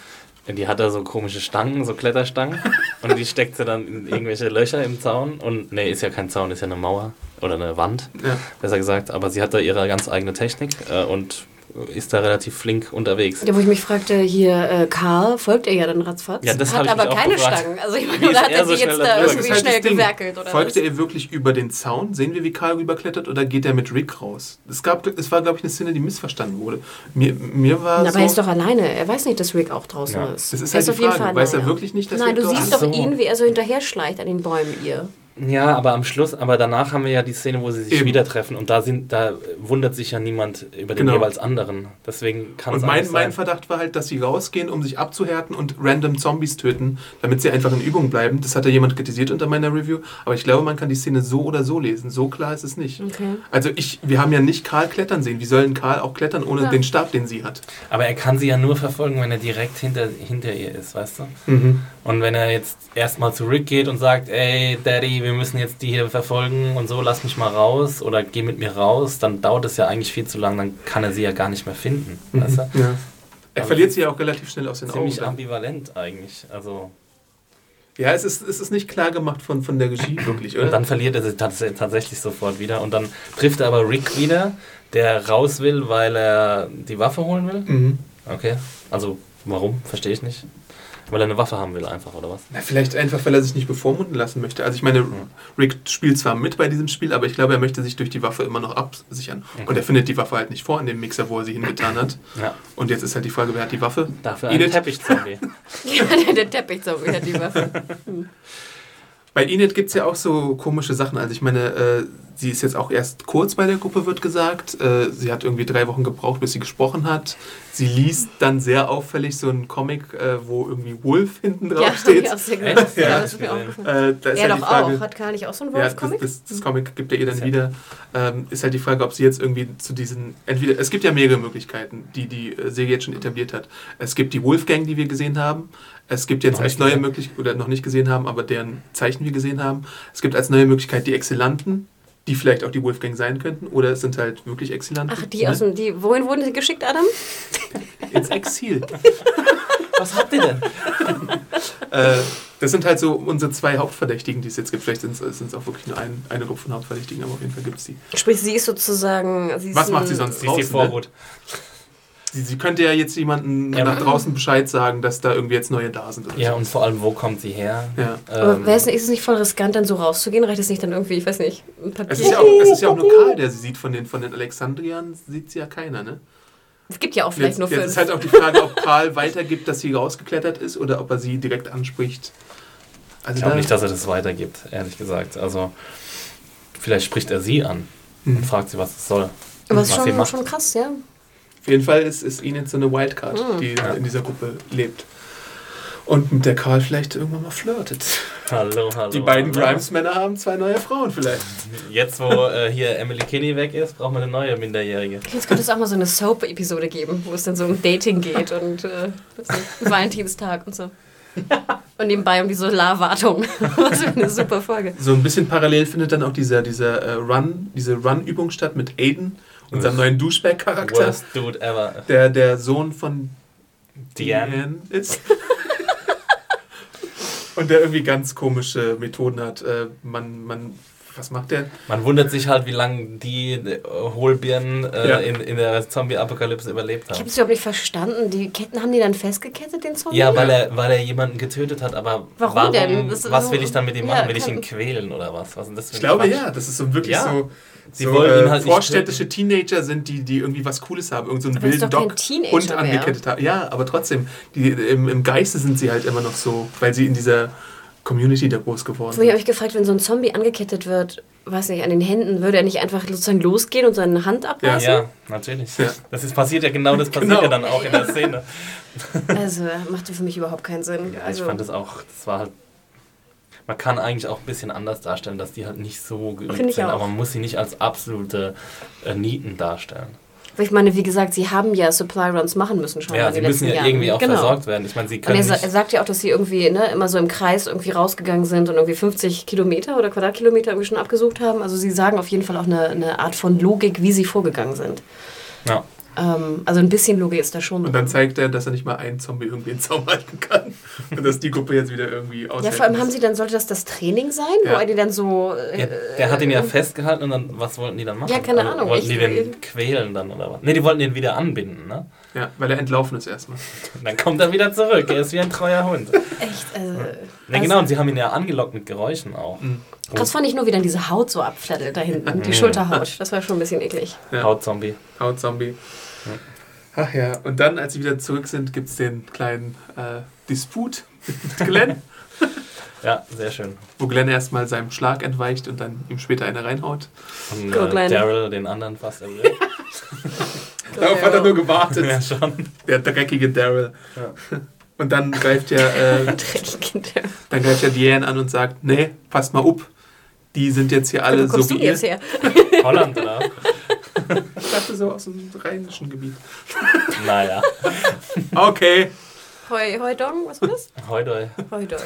Die hat da so komische Stangen, so Kletterstangen. und die steckt sie dann in irgendwelche Löcher im Zaun. Und nee, ist ja kein Zaun, ist ja eine Mauer oder eine Wand, Ja. besser gesagt. Aber sie hat da ihre ganz eigene Technik äh, und ist da relativ flink unterwegs. Ja, wo ich mich fragte, hier, äh, Karl, folgt er ja dann ratzfatz? Ja, das Hat aber keine gefragt. Stangen. Also ich meine, ist oder hat er er so sie jetzt da drüber irgendwie ist halt schnell gewerkelt oder Folgte was? er wirklich über den Zaun? Sehen wir, wie Karl rüberklettert oder geht er mit Rick raus? Es, gab, es war, glaube ich, eine Szene, die missverstanden wurde. Mir, mir war Na, aber so, er ist doch alleine. Er weiß nicht, dass Rick auch draußen Ja. ist. Das ist er halt die auf jeden Frage. Fall Weiß er alleine. wirklich nicht, dass Nein, Rick du siehst ist? doch so. ihn, wie er so hinterher schleicht an den Bäumen ihr. Ja, aber am Schluss, aber danach haben wir ja die Szene, wo sie sich Eben. wieder treffen und da sind, da wundert sich ja niemand über den Genau. jeweils anderen. Deswegen kann es Und mein, eigentlich mein sein. Verdacht war halt, dass sie rausgehen, um sich abzuhärten und random Zombies töten, damit sie einfach in Übung bleiben. Das hat ja jemand kritisiert unter meiner Review. Aber ich glaube, man kann die Szene so oder so lesen. So klar ist es nicht. Okay. Also ich, wir haben ja nicht Karl klettern sehen. Wie soll denn Karl auch klettern ohne Ja. den Stab, den sie hat? Aber er kann sie ja nur verfolgen, wenn er direkt hinter, hinter ihr ist, weißt du? Mhm. Und wenn er jetzt erstmal zu Rick geht und sagt, ey Daddy, wir müssen jetzt die hier verfolgen und so, lass mich mal raus oder geh mit mir raus, dann dauert es ja eigentlich viel zu lang, dann kann er sie ja gar nicht mehr finden. Weißt du? Ja. Er Aber verliert sie ja auch relativ schnell aus den Ziemlich Augen. dann. ambivalent eigentlich. Also, Ja, es ist, es ist nicht klar gemacht von, von der Regie, wirklich, oder? und dann verliert er sie tats tatsächlich sofort wieder. Und dann trifft er aber Rick wieder, der raus will, weil er die Waffe holen will. mhm. Okay. Also, warum? Verstehe ich nicht. Weil er eine Waffe haben will, einfach, oder was? Na, vielleicht einfach, weil er sich nicht bevormunden lassen möchte. Also ich meine, Rick spielt zwar mit bei diesem Spiel, aber ich glaube, er möchte sich durch die Waffe immer noch absichern. Okay. Und er findet die Waffe halt nicht vor in dem Mixer, wo er sie hingetan hat. Ja. Und jetzt ist halt die Frage, wer hat die Waffe? Dafür ein? Teppichzombie. Ja, der, der Teppichzombie hat die Waffe. Bei Enid gibt es ja auch so komische Sachen. Also ich meine, äh, sie ist jetzt auch erst kurz bei der Gruppe, wird gesagt. Äh, sie hat irgendwie drei Wochen gebraucht, bis sie gesprochen hat. Sie liest dann sehr auffällig so einen Comic, äh, wo irgendwie Wolf hinten drauf Ja, steht. gemacht. Ja. Ja, das ist mir auch. Äh, da ist Er halt doch Frage, auch. Hat gar nicht auch so einen Ja, das, Wolf-Comic? das, das Comic gibt er ihr dann wieder. Ähm, ist halt die Frage, ob sie jetzt irgendwie zu diesen. Entweder es gibt ja mehrere Möglichkeiten, die die äh, Serie jetzt schon etabliert hat. Es gibt die Wolfgang, die wir gesehen haben. Es gibt jetzt Noch als neue. Möglichkeit, oder noch nicht gesehen haben, aber deren Zeichen wir gesehen haben. Es gibt als neue Möglichkeit die Exzellenten, die vielleicht auch die Wolfgang sein könnten. Oder es sind halt wirklich Exzellenten. Ach, die aus dem, die, wohin wurden sie geschickt, Adam? Ins Exil. Was habt ihr denn? äh, das sind halt so unsere zwei Hauptverdächtigen, die es jetzt gibt. Vielleicht sind es auch wirklich nur ein, eine Gruppe von Hauptverdächtigen, aber auf jeden Fall gibt es die. Sprich, sie ist sozusagen. Sie ist Was macht sie sonst Sie ist die draußen? Ne? Sie, sie könnte ja jetzt jemandem Ja. nach draußen Bescheid sagen, dass da irgendwie jetzt neue da sind. Oder Ja, so. und vor allem, wo kommt sie her? Ja. Aber Ähm, wäre es, ist es nicht voll riskant, dann so rauszugehen? Reicht es nicht dann irgendwie, ich weiß nicht, ein Papier? Es ist, ja auch, es ist ja auch nur Karl, der sie sieht. Von den, von den Alexandriern sieht sie ja keiner, ne? Es gibt ja auch vielleicht Jetzt, nur jetzt fünf. ist halt auch die Frage, ob Karl weitergibt, dass sie rausgeklettert ist oder ob er sie direkt anspricht. Also ich glaube nicht, dass er das weitergibt, ehrlich gesagt. Also, vielleicht spricht er sie an Mhm. und fragt sie, was es soll. Aber es ist schon, schon krass, ja. Auf jeden Fall ist, ist ihn jetzt so eine Wildcard, Mhm. die Ja. in dieser Gruppe lebt. Und mit der Karl vielleicht irgendwann mal flirtet. Hallo, hallo. Die beiden. Grimes-Männer haben zwei neue Frauen vielleicht. Jetzt, wo äh, hier Emily Kinney weg ist, brauchen wir eine neue Minderjährige. Jetzt könnte es auch mal so eine Soap-Episode geben, wo es dann so um Dating geht und äh, Valentinstag und so. Und nebenbei um die Solarwartung. Was für eine super Folge. So ein bisschen parallel findet dann auch dieser, dieser äh, Run, diese Run-Übung statt mit Aiden, unserem Uff. neuen Douchebag-Charakter, Worst Dude ever. der der Sohn von Diane. Ist. Und der irgendwie ganz komische Methoden hat. Äh, man, man, was macht der? Man wundert sich halt, wie lange die äh, Hohlbirnen äh, Ja. in, in der Zombie-Apokalypse überlebt Ich haben. habe es überhaupt nicht verstanden. Die Ketten haben die dann festgekettet, den Zombie? Ja, weil er, weil er jemanden getötet hat, aber Warum denn? Das ist was will ich dann mit ihm Ja, machen? Will ich ihn quälen oder was? was ist denn das für Ich glaube Quatsch? ja, das ist so wirklich Ja. so. Sie so, wollen ihn äh, halt nicht vorstädtische Teenager sind, die, die irgendwie was Cooles haben, irgend so einen wilden Hund mehr. angekettet haben. Ja, aber trotzdem, die, im, im Geiste sind sie halt immer noch so, weil sie in dieser Community da groß geworden sind. ich gefragt, wenn so ein Zombie angekettet wird, weiß nicht, an den Händen, würde er nicht einfach sozusagen losgehen und seine Hand abreißen? Ja, natürlich. Ja. Das ist passiert ja genau, das passiert Genau. ja dann auch in der Szene. Also, machte für mich überhaupt keinen Sinn. Ja, also, ich fand das auch, das war halt. Man kann eigentlich auch ein bisschen anders darstellen, dass die halt nicht so geübt sind, aber man muss sie nicht als absolute äh, Nieten darstellen. Weil ich meine, wie gesagt, sie haben ja Supply Runs machen müssen schon Ja, in sie den müssen ja Jahren. irgendwie auch genau. versorgt werden. Ich meine, sie Und können er, sa- nicht, er sagt ja auch, dass sie irgendwie ne, immer so im Kreis irgendwie rausgegangen sind und irgendwie 50 Kilometer oder Quadratkilometer irgendwie schon abgesucht haben. Also sie sagen auf jeden Fall auch eine, eine Art von Logik, wie sie vorgegangen sind. ja. Ähm, also ein bisschen Logik ist da schon. Und dann zeigt er, dass er nicht mal einen Zombie irgendwie in den Zaum halten kann. Und dass die Gruppe jetzt wieder irgendwie aushält. ja, vor allem haben sie dann, sollte das das Training sein, wo Ja. er die dann so... äh, Ja, der hat ihn ja festgehalten und dann, was wollten die dann machen? Ja, keine Also, Ahnung, Wollten ich- die den quälen dann oder was? Ne, die wollten den wieder anbinden, ne? Ja, weil er entlaufen ist erstmal. Dann kommt er wieder zurück. Er ist wie ein treuer Hund. Echt, äh, Ne, also- genau, und sie haben ihn ja angelockt mit Geräuschen auch. Das fand ich nur, wie dann diese Haut so abflattelt da hinten, die Schulterhaut. Das war schon ein bisschen eklig. Ja. Hautzombie. Hautzombie. Ach ja, und dann, als sie wieder zurück sind, gibt es den kleinen äh, Disput mit Glenn, Ja, sehr schön. wo Glenn erstmal seinem Schlag entweicht und dann ihm später eine reinhaut. Und Go, äh. Daryl den anderen fast erwürgt. Darauf hat er nur gewartet, ja, schon. der dreckige Daryl. Und dann greift ja, äh, dann greift ja Diane an und sagt, nee, passt mal up. Die sind jetzt hier alle so du wie ihr. jetzt her? Holland, oder? Ich dachte so aus dem rheinischen Gebiet. Naja. Okay. Hoi, hoi dong, was war das? Heute. Hoi doi.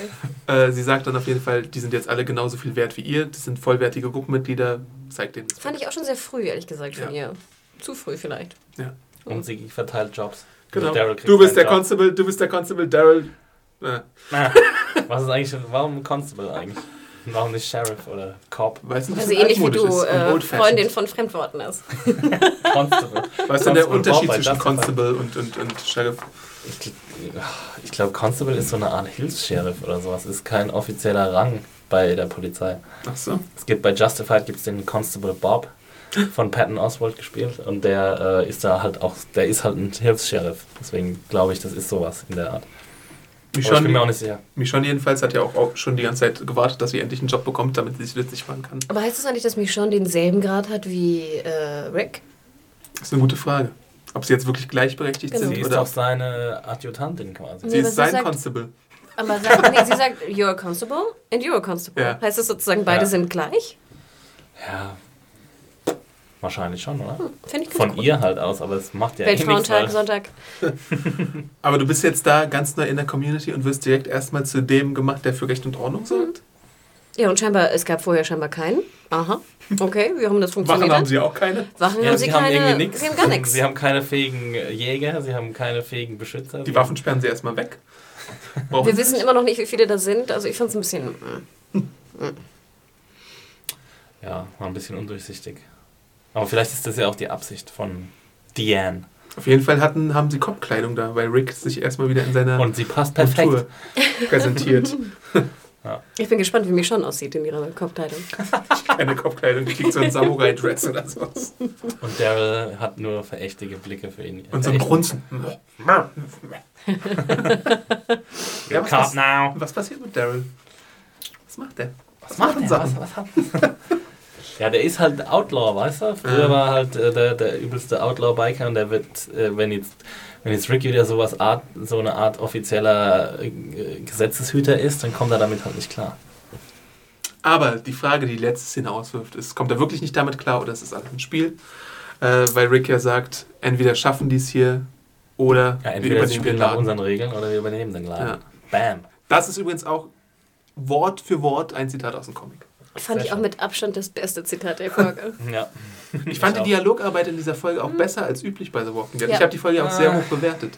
Äh, sie sagt dann auf jeden Fall, die sind jetzt alle genauso viel wert wie ihr. Das sind vollwertige Gruppenmitglieder. Zeigt denen das. Fand ich auch schon sehr früh, ehrlich gesagt, von Ja. ihr. Zu früh vielleicht. Ja. Und sie verteilt Jobs. Genau. Kriegt Du bist der Job. Constable, du bist der Constable, Daryl. Äh, Ah, Was ist eigentlich, warum Constable eigentlich? Warum nicht Sheriff oder Cop? weißt du, Also ähnlich wie du, äh. Freundin von Fremdworten ist. Constable. Was ist denn der Unterschied Bob zwischen. Constable und, und, und Sheriff? Ich, ich glaube, Constable ist so eine Art Hilfs-Sheriff oder sowas. Ist kein offizieller Rang bei der Polizei. Ach so. Es gibt bei Justified gibt es den Constable Bob von Patton Oswald gespielt und der äh, ist da halt auch, der ist halt ein Hilfs-Sheriff. Deswegen glaube ich, das ist sowas in der Art. Aber ich bin mir auch Michonne, nicht sicher. Michonne jedenfalls hat ja auch, auch schon die ganze Zeit gewartet, dass sie endlich einen Job bekommt, damit sie sich nützlich machen kann. Aber heißt das eigentlich, dass Michonne denselben Grad hat wie äh, Rick? Das ist eine gute Frage. Ob sie jetzt wirklich gleichberechtigt Genau. Sie sind ist oder auch seine Adjutantin quasi. sie Nee, ist sie sein sagt- Constable. Aber sagt, nee, sie sagt, you're a constable and you're a constable. Ja. Heißt das sozusagen, beide Ja. sind gleich? Ja. Wahrscheinlich schon, oder? Finde ich Von gut. ihr halt aus, aber es macht ja eh nichts, Weltfrauentag, weil Sonntag. Aber du bist jetzt da ganz neu in der Community und wirst direkt erstmal zu dem gemacht, der für Recht und Ordnung sorgt. Ja, und scheinbar, es gab vorher scheinbar keinen. Aha. Okay, wie haben das funktioniert? Wachen haben sie auch keine. Wachen ja, haben sie sie haben keine. irgendwie nichts. Sie haben gar nichts. Sie haben keine fähigen Jäger, sie haben keine fähigen Beschützer. Die Waffen sperren sie erstmal weg. Brauchen Wir wissen immer noch nicht, wie viele da sind. Also ich fand es ein bisschen. mm. Ja, war ein bisschen undurchsichtig. Aber vielleicht ist das ja auch die Absicht von Diane. Auf jeden Fall hatten, haben sie Kopfkleidung da, weil Rick sich erstmal wieder in seiner Und sie passt perfekt. Kultur präsentiert. Ich bin gespannt, wie Michonne aussieht in ihrer Kopfteilung. Keine Kopfkleidung, die kriegt so ein Samurai-Dress oder sowas. Und Daryl hat nur verächtige Blicke für ihn. Und so ein Grunzen. ja, was, was, now. was passiert mit Daryl? Was macht der? Was machen der? Sachen? Was, was hat Ja, der ist halt Outlaw, weißt du? Früher Ja. war halt äh, der, der übelste Outlaw-Biker und der wird, äh, wenn jetzt wenn jetzt Rick wieder sowas Art, so eine Art offizieller äh, Gesetzeshüter ist, dann kommt er damit halt nicht klar. Aber die Frage, die die letzte Szene auswirft, ist, kommt er wirklich nicht damit klar oder ist es alles ein Spiel? Äh, weil Rick ja sagt, entweder schaffen die es hier oder Ja, wir übernehmen den spielen nach Laden. unseren Regeln oder wir übernehmen den Laden. Ja. Bam. Das ist übrigens auch Wort für Wort ein Zitat aus dem Comic. Fand Sehr ich auch schön. mit Abstand das beste Zitat der Folge. Ja. Ich fand die auch. Dialogarbeit in dieser Folge auch besser als üblich bei The Walking Dead. Ja. Ich habe die Folge auch sehr Ah. hoch bewertet.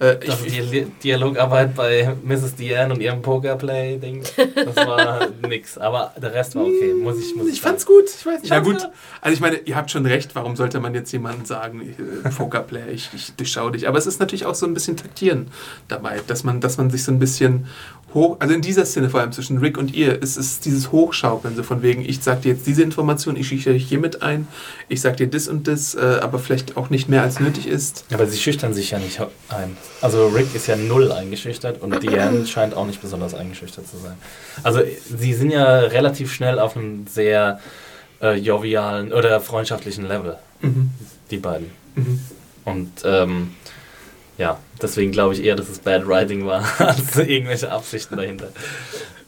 Äh, ich, die Dialogarbeit bei Mrs. Diane und ihrem Pokerplay-Ding, das war nix. Aber der Rest war okay, muss ich, muss ich ich fand's gut. Ich weiß nicht. Na fand's gut. Also ich meine, ihr habt schon recht. Warum sollte man jetzt jemandem sagen, äh, Pokerplayer, ich, ich durchschau dich. Aber es ist natürlich auch so ein bisschen Taktieren dabei, dass man, dass man sich so ein bisschen hoch, also in dieser Szene vor allem zwischen Rick und ihr, ist es dieses Hochschaukeln, so von wegen, ich sag dir jetzt diese Information, ich schicke dich hier mit ein, ich sag dir das und das, äh, aber vielleicht auch nicht mehr als nötig ist. Aber sie schüchtern sich ja nicht ein. Also Rick ist ja null eingeschüchtert und Diane scheint auch nicht besonders eingeschüchtert zu sein. Also sie sind ja relativ schnell auf einem sehr äh, jovialen oder freundschaftlichen Level, Mhm. die beiden. Mhm. Und ähm, ja, deswegen glaube ich eher, dass es Bad Writing war, als irgendwelche Absichten dahinter.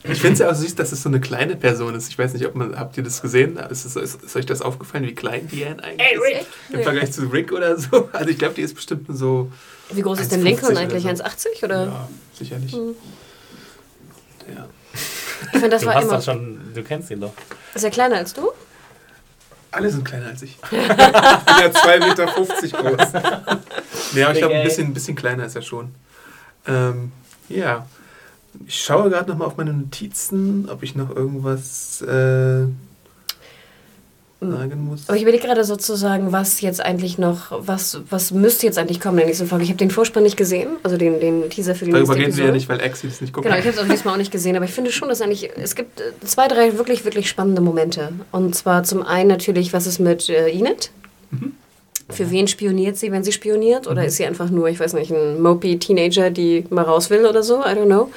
Ich finde es ja auch süß, dass es so eine kleine Person ist. Ich weiß nicht, ob man, habt ihr das gesehen? Ist, es, ist, ist euch das aufgefallen, wie klein die Anne eigentlich Ey, Rick! ist? Im Vergleich zu Rick oder so. Also ich glaube, die ist bestimmt nur so. Wie groß ist denn 1,50 Lincoln eigentlich? so. 1,80 oder? Ja, sicherlich. Ja. Ich finde, das du war hast immer. doch schon, du kennst ihn doch. Ist er kleiner als du? Alle sind kleiner als ich. ich bin ja 2,50 Meter groß. Ja, ich glaube, ein bisschen, ein bisschen kleiner ist er schon. Ähm, ja. Ich schaue gerade nochmal auf meine Notizen, ob ich noch irgendwas äh, sagen muss. Aber ich überlege gerade sozusagen, was jetzt eigentlich noch, was, was müsste jetzt eigentlich kommen in der nächsten Folge. Ich habe den Vorspann nicht gesehen, also den, den Teaser für die Darüber nächste reden wir ja Episode. nicht, weil Axi das nicht guckt. Genau, ich habe es auch diesmal auch nicht gesehen, aber ich finde schon, dass eigentlich, es gibt äh, zwei, drei wirklich, wirklich spannende Momente. Und zwar zum einen natürlich, was ist mit äh, Enid? Für wen spioniert sie, wenn sie spioniert? Oder ist sie einfach nur, ich weiß nicht, ein mopey Teenager, die mal raus will oder so? I don't know.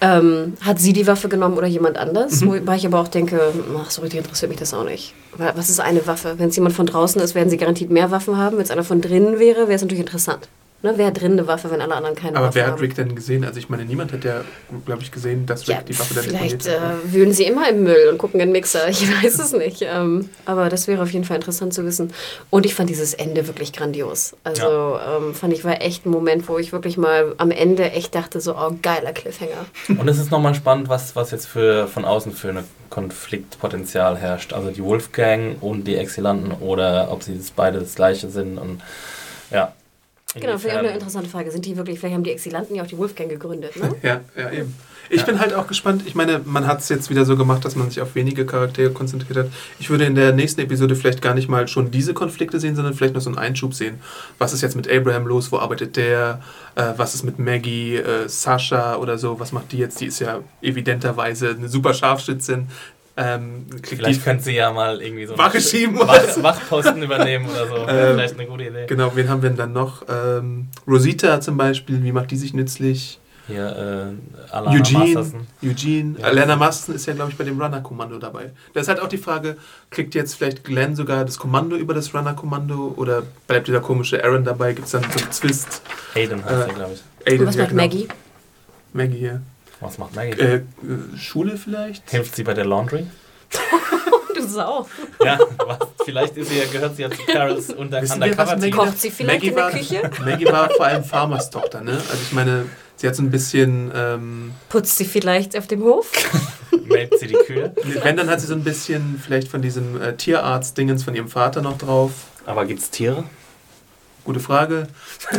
Ähm, hat sie die Waffe genommen oder jemand anders? Wobei ich aber auch denke, ach, so richtig interessiert mich das auch nicht. Was ist eine Waffe? Wenn es jemand von draußen ist, werden sie garantiert mehr Waffen haben. Wenn es einer von drinnen wäre, wäre es natürlich interessant. Ne? Wer hat drinnen eine Waffe, wenn alle anderen keine Aber Waffe wer haben? hat Rick denn gesehen? Also ich meine, niemand hat ja, glaube ich, gesehen, dass Rick Ja, die Waffe dann vielleicht hat. äh, wühlen sie immer im Müll und gucken in den Mixer. Ich weiß es nicht. Ähm, aber das wäre auf jeden Fall interessant zu wissen. Und ich fand dieses Ende wirklich grandios. Also ähm, fand ich war echt ein Moment, wo ich wirklich mal am Ende echt dachte, so, oh, geiler Cliffhanger. Und es ist nochmal spannend, was, was jetzt für, von außen für ein Konfliktpotenzial herrscht. Also die Wolfgang und die Exilanten oder ob sie das beide das gleiche sind. Und ja. Genau, vielleicht auch eine interessante Frage. Sind die wirklich, vielleicht haben die Exilanten ja auch die Wolfgang gegründet, ne? Ja, ja, eben. Ich Ja. bin halt auch gespannt. Ich meine, man hat es jetzt wieder so gemacht, dass man sich auf wenige Charaktere konzentriert hat. Ich würde in der nächsten Episode vielleicht gar nicht mal schon diese Konflikte sehen, sondern vielleicht noch so einen Einschub sehen. Was ist jetzt mit Abraham los? Wo arbeitet der? Äh, was ist mit Maggie, äh, Sascha oder so? Was macht die jetzt? Die ist ja evidenterweise eine super Scharfschützin. Ähm, Vielleicht könnte sie ja mal irgendwie so Wache schieben Wach, Wachposten übernehmen oder so. Ähm, Vielleicht eine gute Idee. genau, wen haben wir denn dann noch? Ähm, Rosita zum Beispiel, wie macht die sich nützlich? Hier, äh, Alana Eugene, Masterson. Eugene. Ja. Alana Masten ist ja, glaube ich, bei dem Runner-Kommando dabei. Da ist halt auch die Frage, kriegt jetzt vielleicht Glenn sogar das Kommando über das Runner-Kommando oder bleibt dieser komische Aaron dabei? Gibt es dann so einen Twist? Hayden heißt Äh, sie, glaube ich. Aiden, Und was ja, macht genau. Maggie? Maggie hier. Was macht Maggie? Äh, Schule vielleicht? Hilft sie bei der Laundry? Du Sau. Ja, was? vielleicht ist sie ja, gehört sie ja zu Carols unter Undercover-Team. Maggie- Kocht sie vielleicht Maggie in der war- Küche? Maggie war vor allem Farmers Tochter, ne? Also ich meine, sie hat so ein bisschen, ähm, Putzt sie vielleicht auf dem Hof? Melkt sie die Kühe. wenn, dann hat sie so ein bisschen vielleicht von diesem äh, Tierarzt-Dingens von ihrem Vater noch drauf. Aber gibt's Tiere? Gute Frage.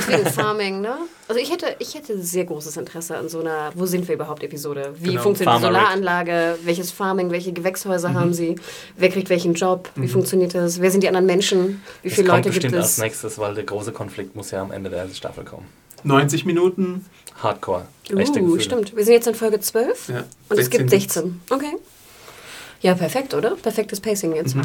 Wegen Farming, ne? Also ich hätte, ich hätte sehr großes Interesse an so einer, wo sind wir überhaupt Episode? Wie Genau, funktioniert die Farmer Rick. Solaranlage? Welches Farming? Welche Gewächshäuser Mhm. haben sie? Wer kriegt welchen Job? Wie funktioniert das? Wer sind die anderen Menschen? Wie Das viele Leute gibt bestimmt als es? nächstes, weil der große Konflikt muss ja am Ende der ersten Staffel kommen. 90 Minuten. Hardcore. Echte Uh, Gefühle. stimmt. Wir sind jetzt in Folge 12 Ja, und es gibt gibt's. 16. Okay. Ja, perfekt, oder? Perfektes Pacing jetzt. Mhm.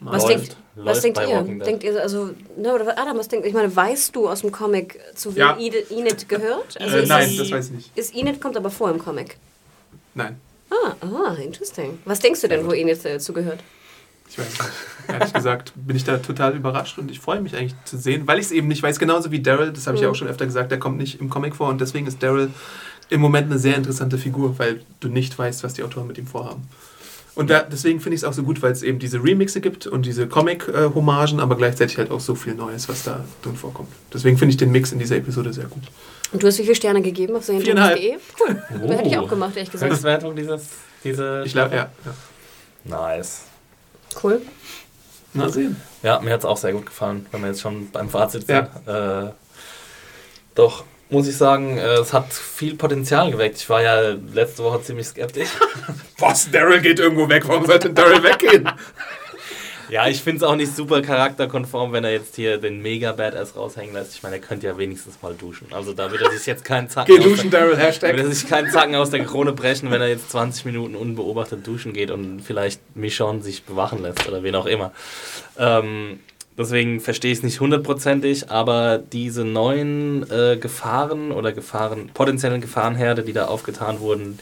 Was denkt, was denkt bei ihr? Walking Dead. Denkt ihr, also, ne, oder Adam, was denkt Ich meine, weißt du aus dem Comic, zu wem Ja. Enid, gehört? Also Äh, ist nein, das weiß ich nicht. Ist Enid kommt aber vor im Comic. Nein, Ah, ah, interesting. Was denkst du denn, wo Enid äh, zugehört? ich weiß nicht. Ehrlich gesagt bin ich da total überrascht und ich freue mich eigentlich zu sehen, weil ich es eben nicht weiß. Genauso wie Daryl, das habe ich ja auch schon öfter gesagt, der kommt nicht im Comic vor und deswegen ist Daryl im Moment eine sehr interessante Figur, weil du nicht weißt, was die Autoren mit ihm vorhaben. Und da, deswegen finde ich es auch so gut, weil es eben diese Remixe gibt und diese Comic-Hommagen, aber gleichzeitig halt auch so viel Neues, was da drin vorkommt. Deswegen finde ich den Mix in dieser Episode sehr gut. Und du hast wie viele Sterne gegeben auf Viereinhalb. serientoms.de? Cool. Oh. Das hätte ich auch gemacht, ehrlich gesagt. Höchstwertung dieses, diese Ich glaube, ja, ja. Nice. Cool. Mal sehen. Ja, mir hat es auch sehr gut gefallen, wenn wir jetzt schon beim Fazit sind. Äh, doch, muss ich sagen, äh, es hat viel Potenzial geweckt. Ich war ja letzte Woche ziemlich skeptisch. Was? Daryl geht irgendwo weg. Warum sollte Daryl weggehen? ja, ich finde es auch nicht super charakterkonform, wenn er jetzt hier den mega Badass raushängen lässt. Ich meine, er könnte ja wenigstens mal duschen. Also da wird er sich jetzt keinen Zacken aus der, er Hashtag. sich keinen Zacken aus der Krone brechen, wenn er jetzt 20 Minuten unbeobachtet duschen geht und vielleicht Michonne sich bewachen lässt oder wen auch immer. Ähm, deswegen verstehe ich es nicht hundertprozentig, aber diese neuen äh, Gefahren oder Gefahren, potenziellen Gefahrenherde, die da aufgetan wurden,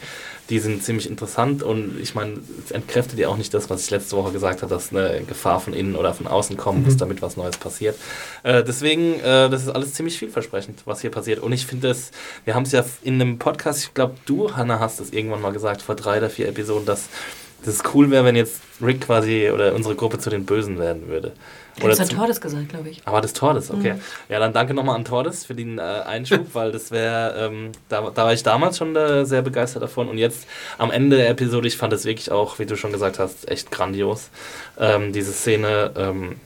die sind ziemlich interessant und ich meine, es entkräftet ja auch nicht das, was ich letzte Woche gesagt habe, dass eine Gefahr von innen oder von außen kommen muss, damit was Neues passiert. Äh, deswegen, äh, das ist alles ziemlich vielversprechend, was hier passiert. Und ich finde es, wir haben es ja in einem Podcast, ich glaube, du, Hannah, hast es irgendwann mal gesagt, vor drei oder vier Episoden, dass dass es cool wäre, wenn jetzt Rick quasi oder unsere Gruppe zu den Bösen werden würde. Oder Das hat Tordes gesagt, glaube ich. aber das Tordes, okay. Mhm. Ja, dann danke nochmal an Tordes für den äh, Einschub, weil das wäre, ähm, da, da war ich damals schon äh, sehr begeistert davon und jetzt am Ende der Episode, ich fand es wirklich auch, wie du schon gesagt hast, echt grandios. Ähm, diese Szene, ähm,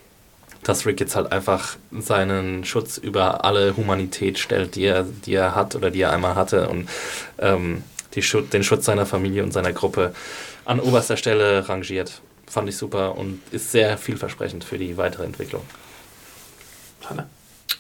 dass Rick jetzt halt einfach seinen Schutz über alle Humanität stellt, die er, die er hat oder die er einmal hatte und ähm, die den Schutz seiner Familie und seiner Gruppe an oberster Stelle rangiert. Fand ich super und ist sehr vielversprechend für die weitere Entwicklung. Hanna.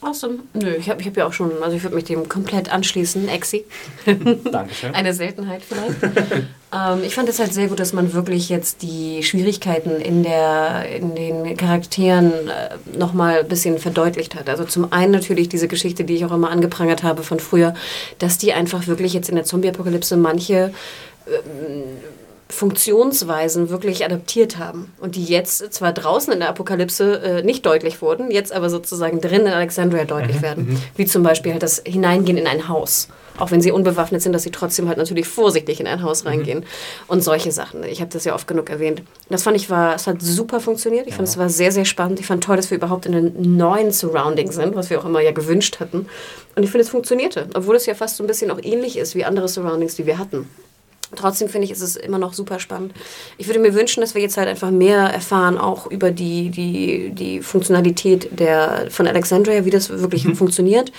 Awesome. Nö, ich habe ich hab ja auch schon, also ich würde mich dem komplett anschließen, Exi. Dankeschön. Eine Seltenheit vielleicht. ähm, ich fand es halt sehr gut, dass man wirklich jetzt die Schwierigkeiten in, der, in den Charakteren äh, nochmal ein bisschen verdeutlicht hat. Also zum einen natürlich diese Geschichte, die ich auch immer angeprangert habe von früher, dass die einfach wirklich jetzt in der Zombie-Apokalypse manche ähm, Funktionsweisen wirklich adaptiert haben und die jetzt zwar draußen in der Apokalypse äh, nicht deutlich wurden, jetzt aber sozusagen drin in Alexandria deutlich werden. Wie zum Beispiel halt das Hineingehen in ein Haus. Auch wenn sie unbewaffnet sind, dass sie trotzdem halt natürlich vorsichtig in ein Haus reingehen. Und solche Sachen. Ich habe das ja oft genug erwähnt. Das fand ich war, es hat super funktioniert. Ich fand es war sehr, sehr spannend. Ich fand toll, dass wir überhaupt in einem neuen Surrounding sind, was wir auch immer ja gewünscht hatten. Und ich finde, es funktionierte. Obwohl es ja fast so ein bisschen auch ähnlich ist wie andere Surroundings, die wir hatten. Trotzdem finde ich, ist es immer noch super spannend. Ich würde mir wünschen, dass wir jetzt halt einfach mehr erfahren, auch über die, die, die Funktionalität der, von Alexandria, wie das wirklich funktioniert,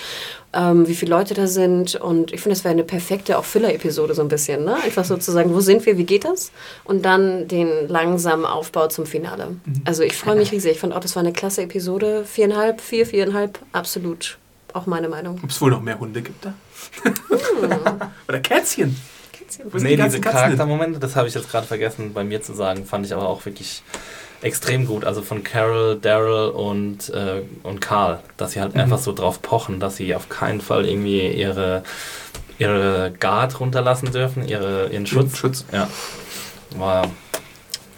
ähm, wie viele Leute da sind. Und ich finde, das wäre eine perfekte auch Filler-Episode so ein bisschen. Ne? Einfach sozusagen, wo sind wir, wie geht das? Und dann den langsamen Aufbau zum Finale. Also ich freue mich riesig. Ich fand auch, das war eine klasse Episode. Viereinhalb, vier, viereinhalb, absolut auch meine Meinung. Ob es wohl noch mehr Hunde gibt da? Oder Kätzchen. Wo Nee, die diese? Charaktermomente, das habe ich jetzt gerade vergessen bei mir zu sagen, fand ich aber auch wirklich extrem gut. Also von Carol, Daryl und, äh, und Carl, dass sie halt Mhm. einfach so drauf pochen, dass sie auf keinen Fall irgendwie ihre, ihre Guard runterlassen dürfen, ihre, ihren Schutz. Schutz. Ja, war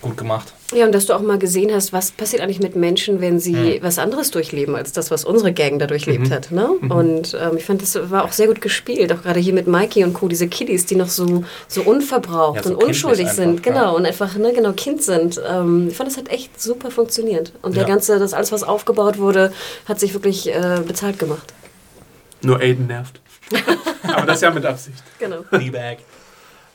gut gemacht. Ja, und dass du auch mal gesehen hast, was passiert eigentlich mit Menschen, wenn sie was anderes durchleben, als das, was unsere Gang da durchlebt hat. Ne? Und ähm, ich fand, das war auch sehr gut gespielt. Auch gerade hier mit Mikey und Co., diese Kiddies, die noch so, so unverbraucht Ja, so und unschuldig einfach, sind. Genau, ja. und einfach ne, genau Kind sind. Ähm, ich fand, das hat echt super funktioniert. Und der Ja. ganze, das alles, was aufgebaut wurde, hat sich wirklich äh, bezahlt gemacht. Nur Aiden nervt. Aber das ja mit Absicht. Genau. Fleabag.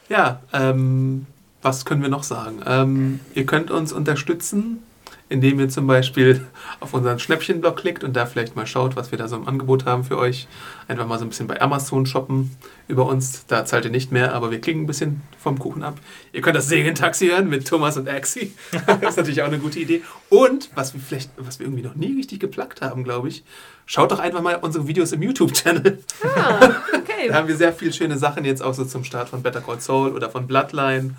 Ja, ähm, was können wir noch sagen? Ähm, ihr könnt uns unterstützen, indem ihr zum Beispiel auf unseren Schnäppchenblog klickt und da vielleicht mal schaut, was wir da so im Angebot haben für euch. Einfach mal so ein bisschen bei Amazon shoppen über uns. Da zahlt ihr nicht mehr, aber wir kriegen ein bisschen vom Kuchen ab. Ihr könnt das Serientaxi hören mit Thomas und Axi. das ist natürlich auch eine gute Idee. Und was wir vielleicht, was wir irgendwie noch nie richtig geplagt haben, glaube ich, schaut doch einfach mal unsere Videos im YouTube-Channel. Ah, okay. Da haben wir sehr viele schöne Sachen jetzt auch so zum Start von Better Call Saul oder von Bloodline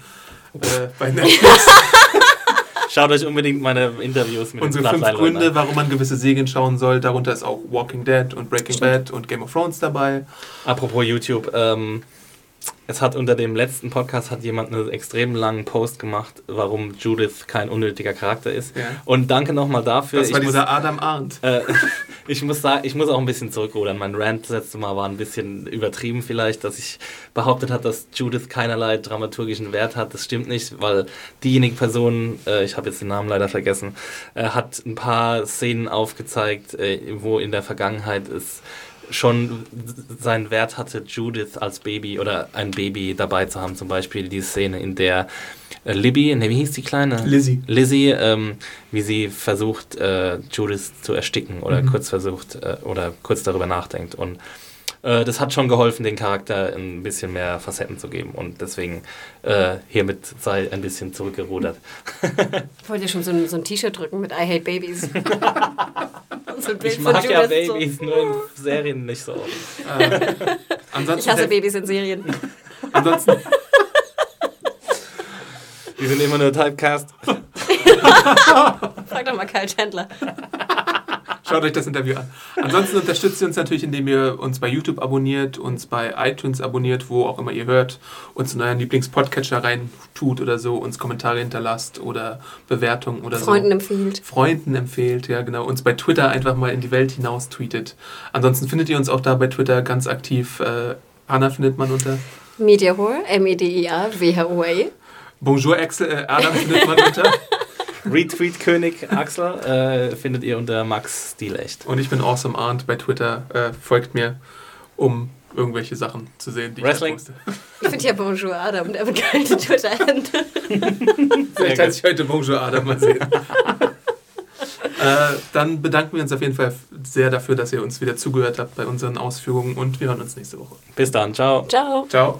äh, bei Netflix. Schaut euch unbedingt meine Interviews mit Unsere fünf Gründe, an. warum man gewisse Serien schauen soll. Darunter ist auch Walking Dead und Breaking Bad und Game of Thrones dabei. Apropos YouTube, ähm, es hat unter dem letzten Podcast hat jemand einen extrem langen Post gemacht, warum Judith kein unnötiger Charakter ist. Ja. Und danke nochmal dafür. Das war ich, muss, dieser Adam Arndt. äh, ich, muss sagen, ich muss auch ein bisschen zurückrudern. Mein Rant das letzte Mal war ein bisschen übertrieben vielleicht, dass ich behauptet habe, dass Judith keinerlei dramaturgischen Wert hat. Das stimmt nicht, weil diejenige Person, äh, ich habe jetzt den Namen leider vergessen, äh, hat ein paar Szenen aufgezeigt, äh, wo in der Vergangenheit es schon seinen Wert hatte, Judith als Baby oder ein Baby dabei zu haben. Zum Beispiel die Szene, in der äh, Libby, ne, wie hieß die kleine? Lizzie. Lizzie, ähm, wie sie versucht, äh, Judith zu ersticken oder Mhm. kurz versucht äh, oder kurz darüber nachdenkt. Und äh, das hat schon geholfen, den Charakter ein bisschen mehr Facetten zu geben. Und deswegen äh, hiermit sei ein bisschen zurückgerudert. Ich wollte schon so ein, so ein T-Shirt drücken mit I Hate Babies. So ein Bild Ich von mag ja Judith so. Babys, nur in Serien nicht so. Äh, ansonsten, Ich hasse Babys in Serien. ansonsten, Die sind immer nur Typecast. Frag doch mal Kyle Chandler. Schaut euch das Interview an. Ansonsten unterstützt ihr uns natürlich, indem ihr uns bei YouTube abonniert, uns bei iTunes abonniert, wo auch immer ihr hört, uns in euren Lieblingspodcatcher rein tut oder so, uns Kommentare hinterlasst oder Bewertungen oder Freunden so. empfiehlt. Freunden empfehlt, ja genau. Uns bei Twitter einfach mal in die Welt hinaus tweetet. Ansonsten findet ihr uns auch da bei Twitter ganz aktiv. Äh, Anna findet man unter Media Whore, M-E-D-I-A-W-H-O-A. Bonjour Axel, äh, Adam findet man unter Retweet-König Axel äh, findet ihr unter Max Stilecht. und ich bin Awesome Arndt bei Twitter. Äh, folgt mir, um irgendwelche Sachen zu sehen, die Wrestling. ich poste. Ich finde ja Bonjour Adam, der bekannte Twitter-Hände. Vielleicht als ich heute Bonjour Adam mal sehen. äh, dann bedanken wir uns auf jeden Fall sehr dafür, dass ihr uns wieder zugehört habt bei unseren Ausführungen und wir hören uns nächste Woche. Bis dann, ciao. Ciao. Ciao.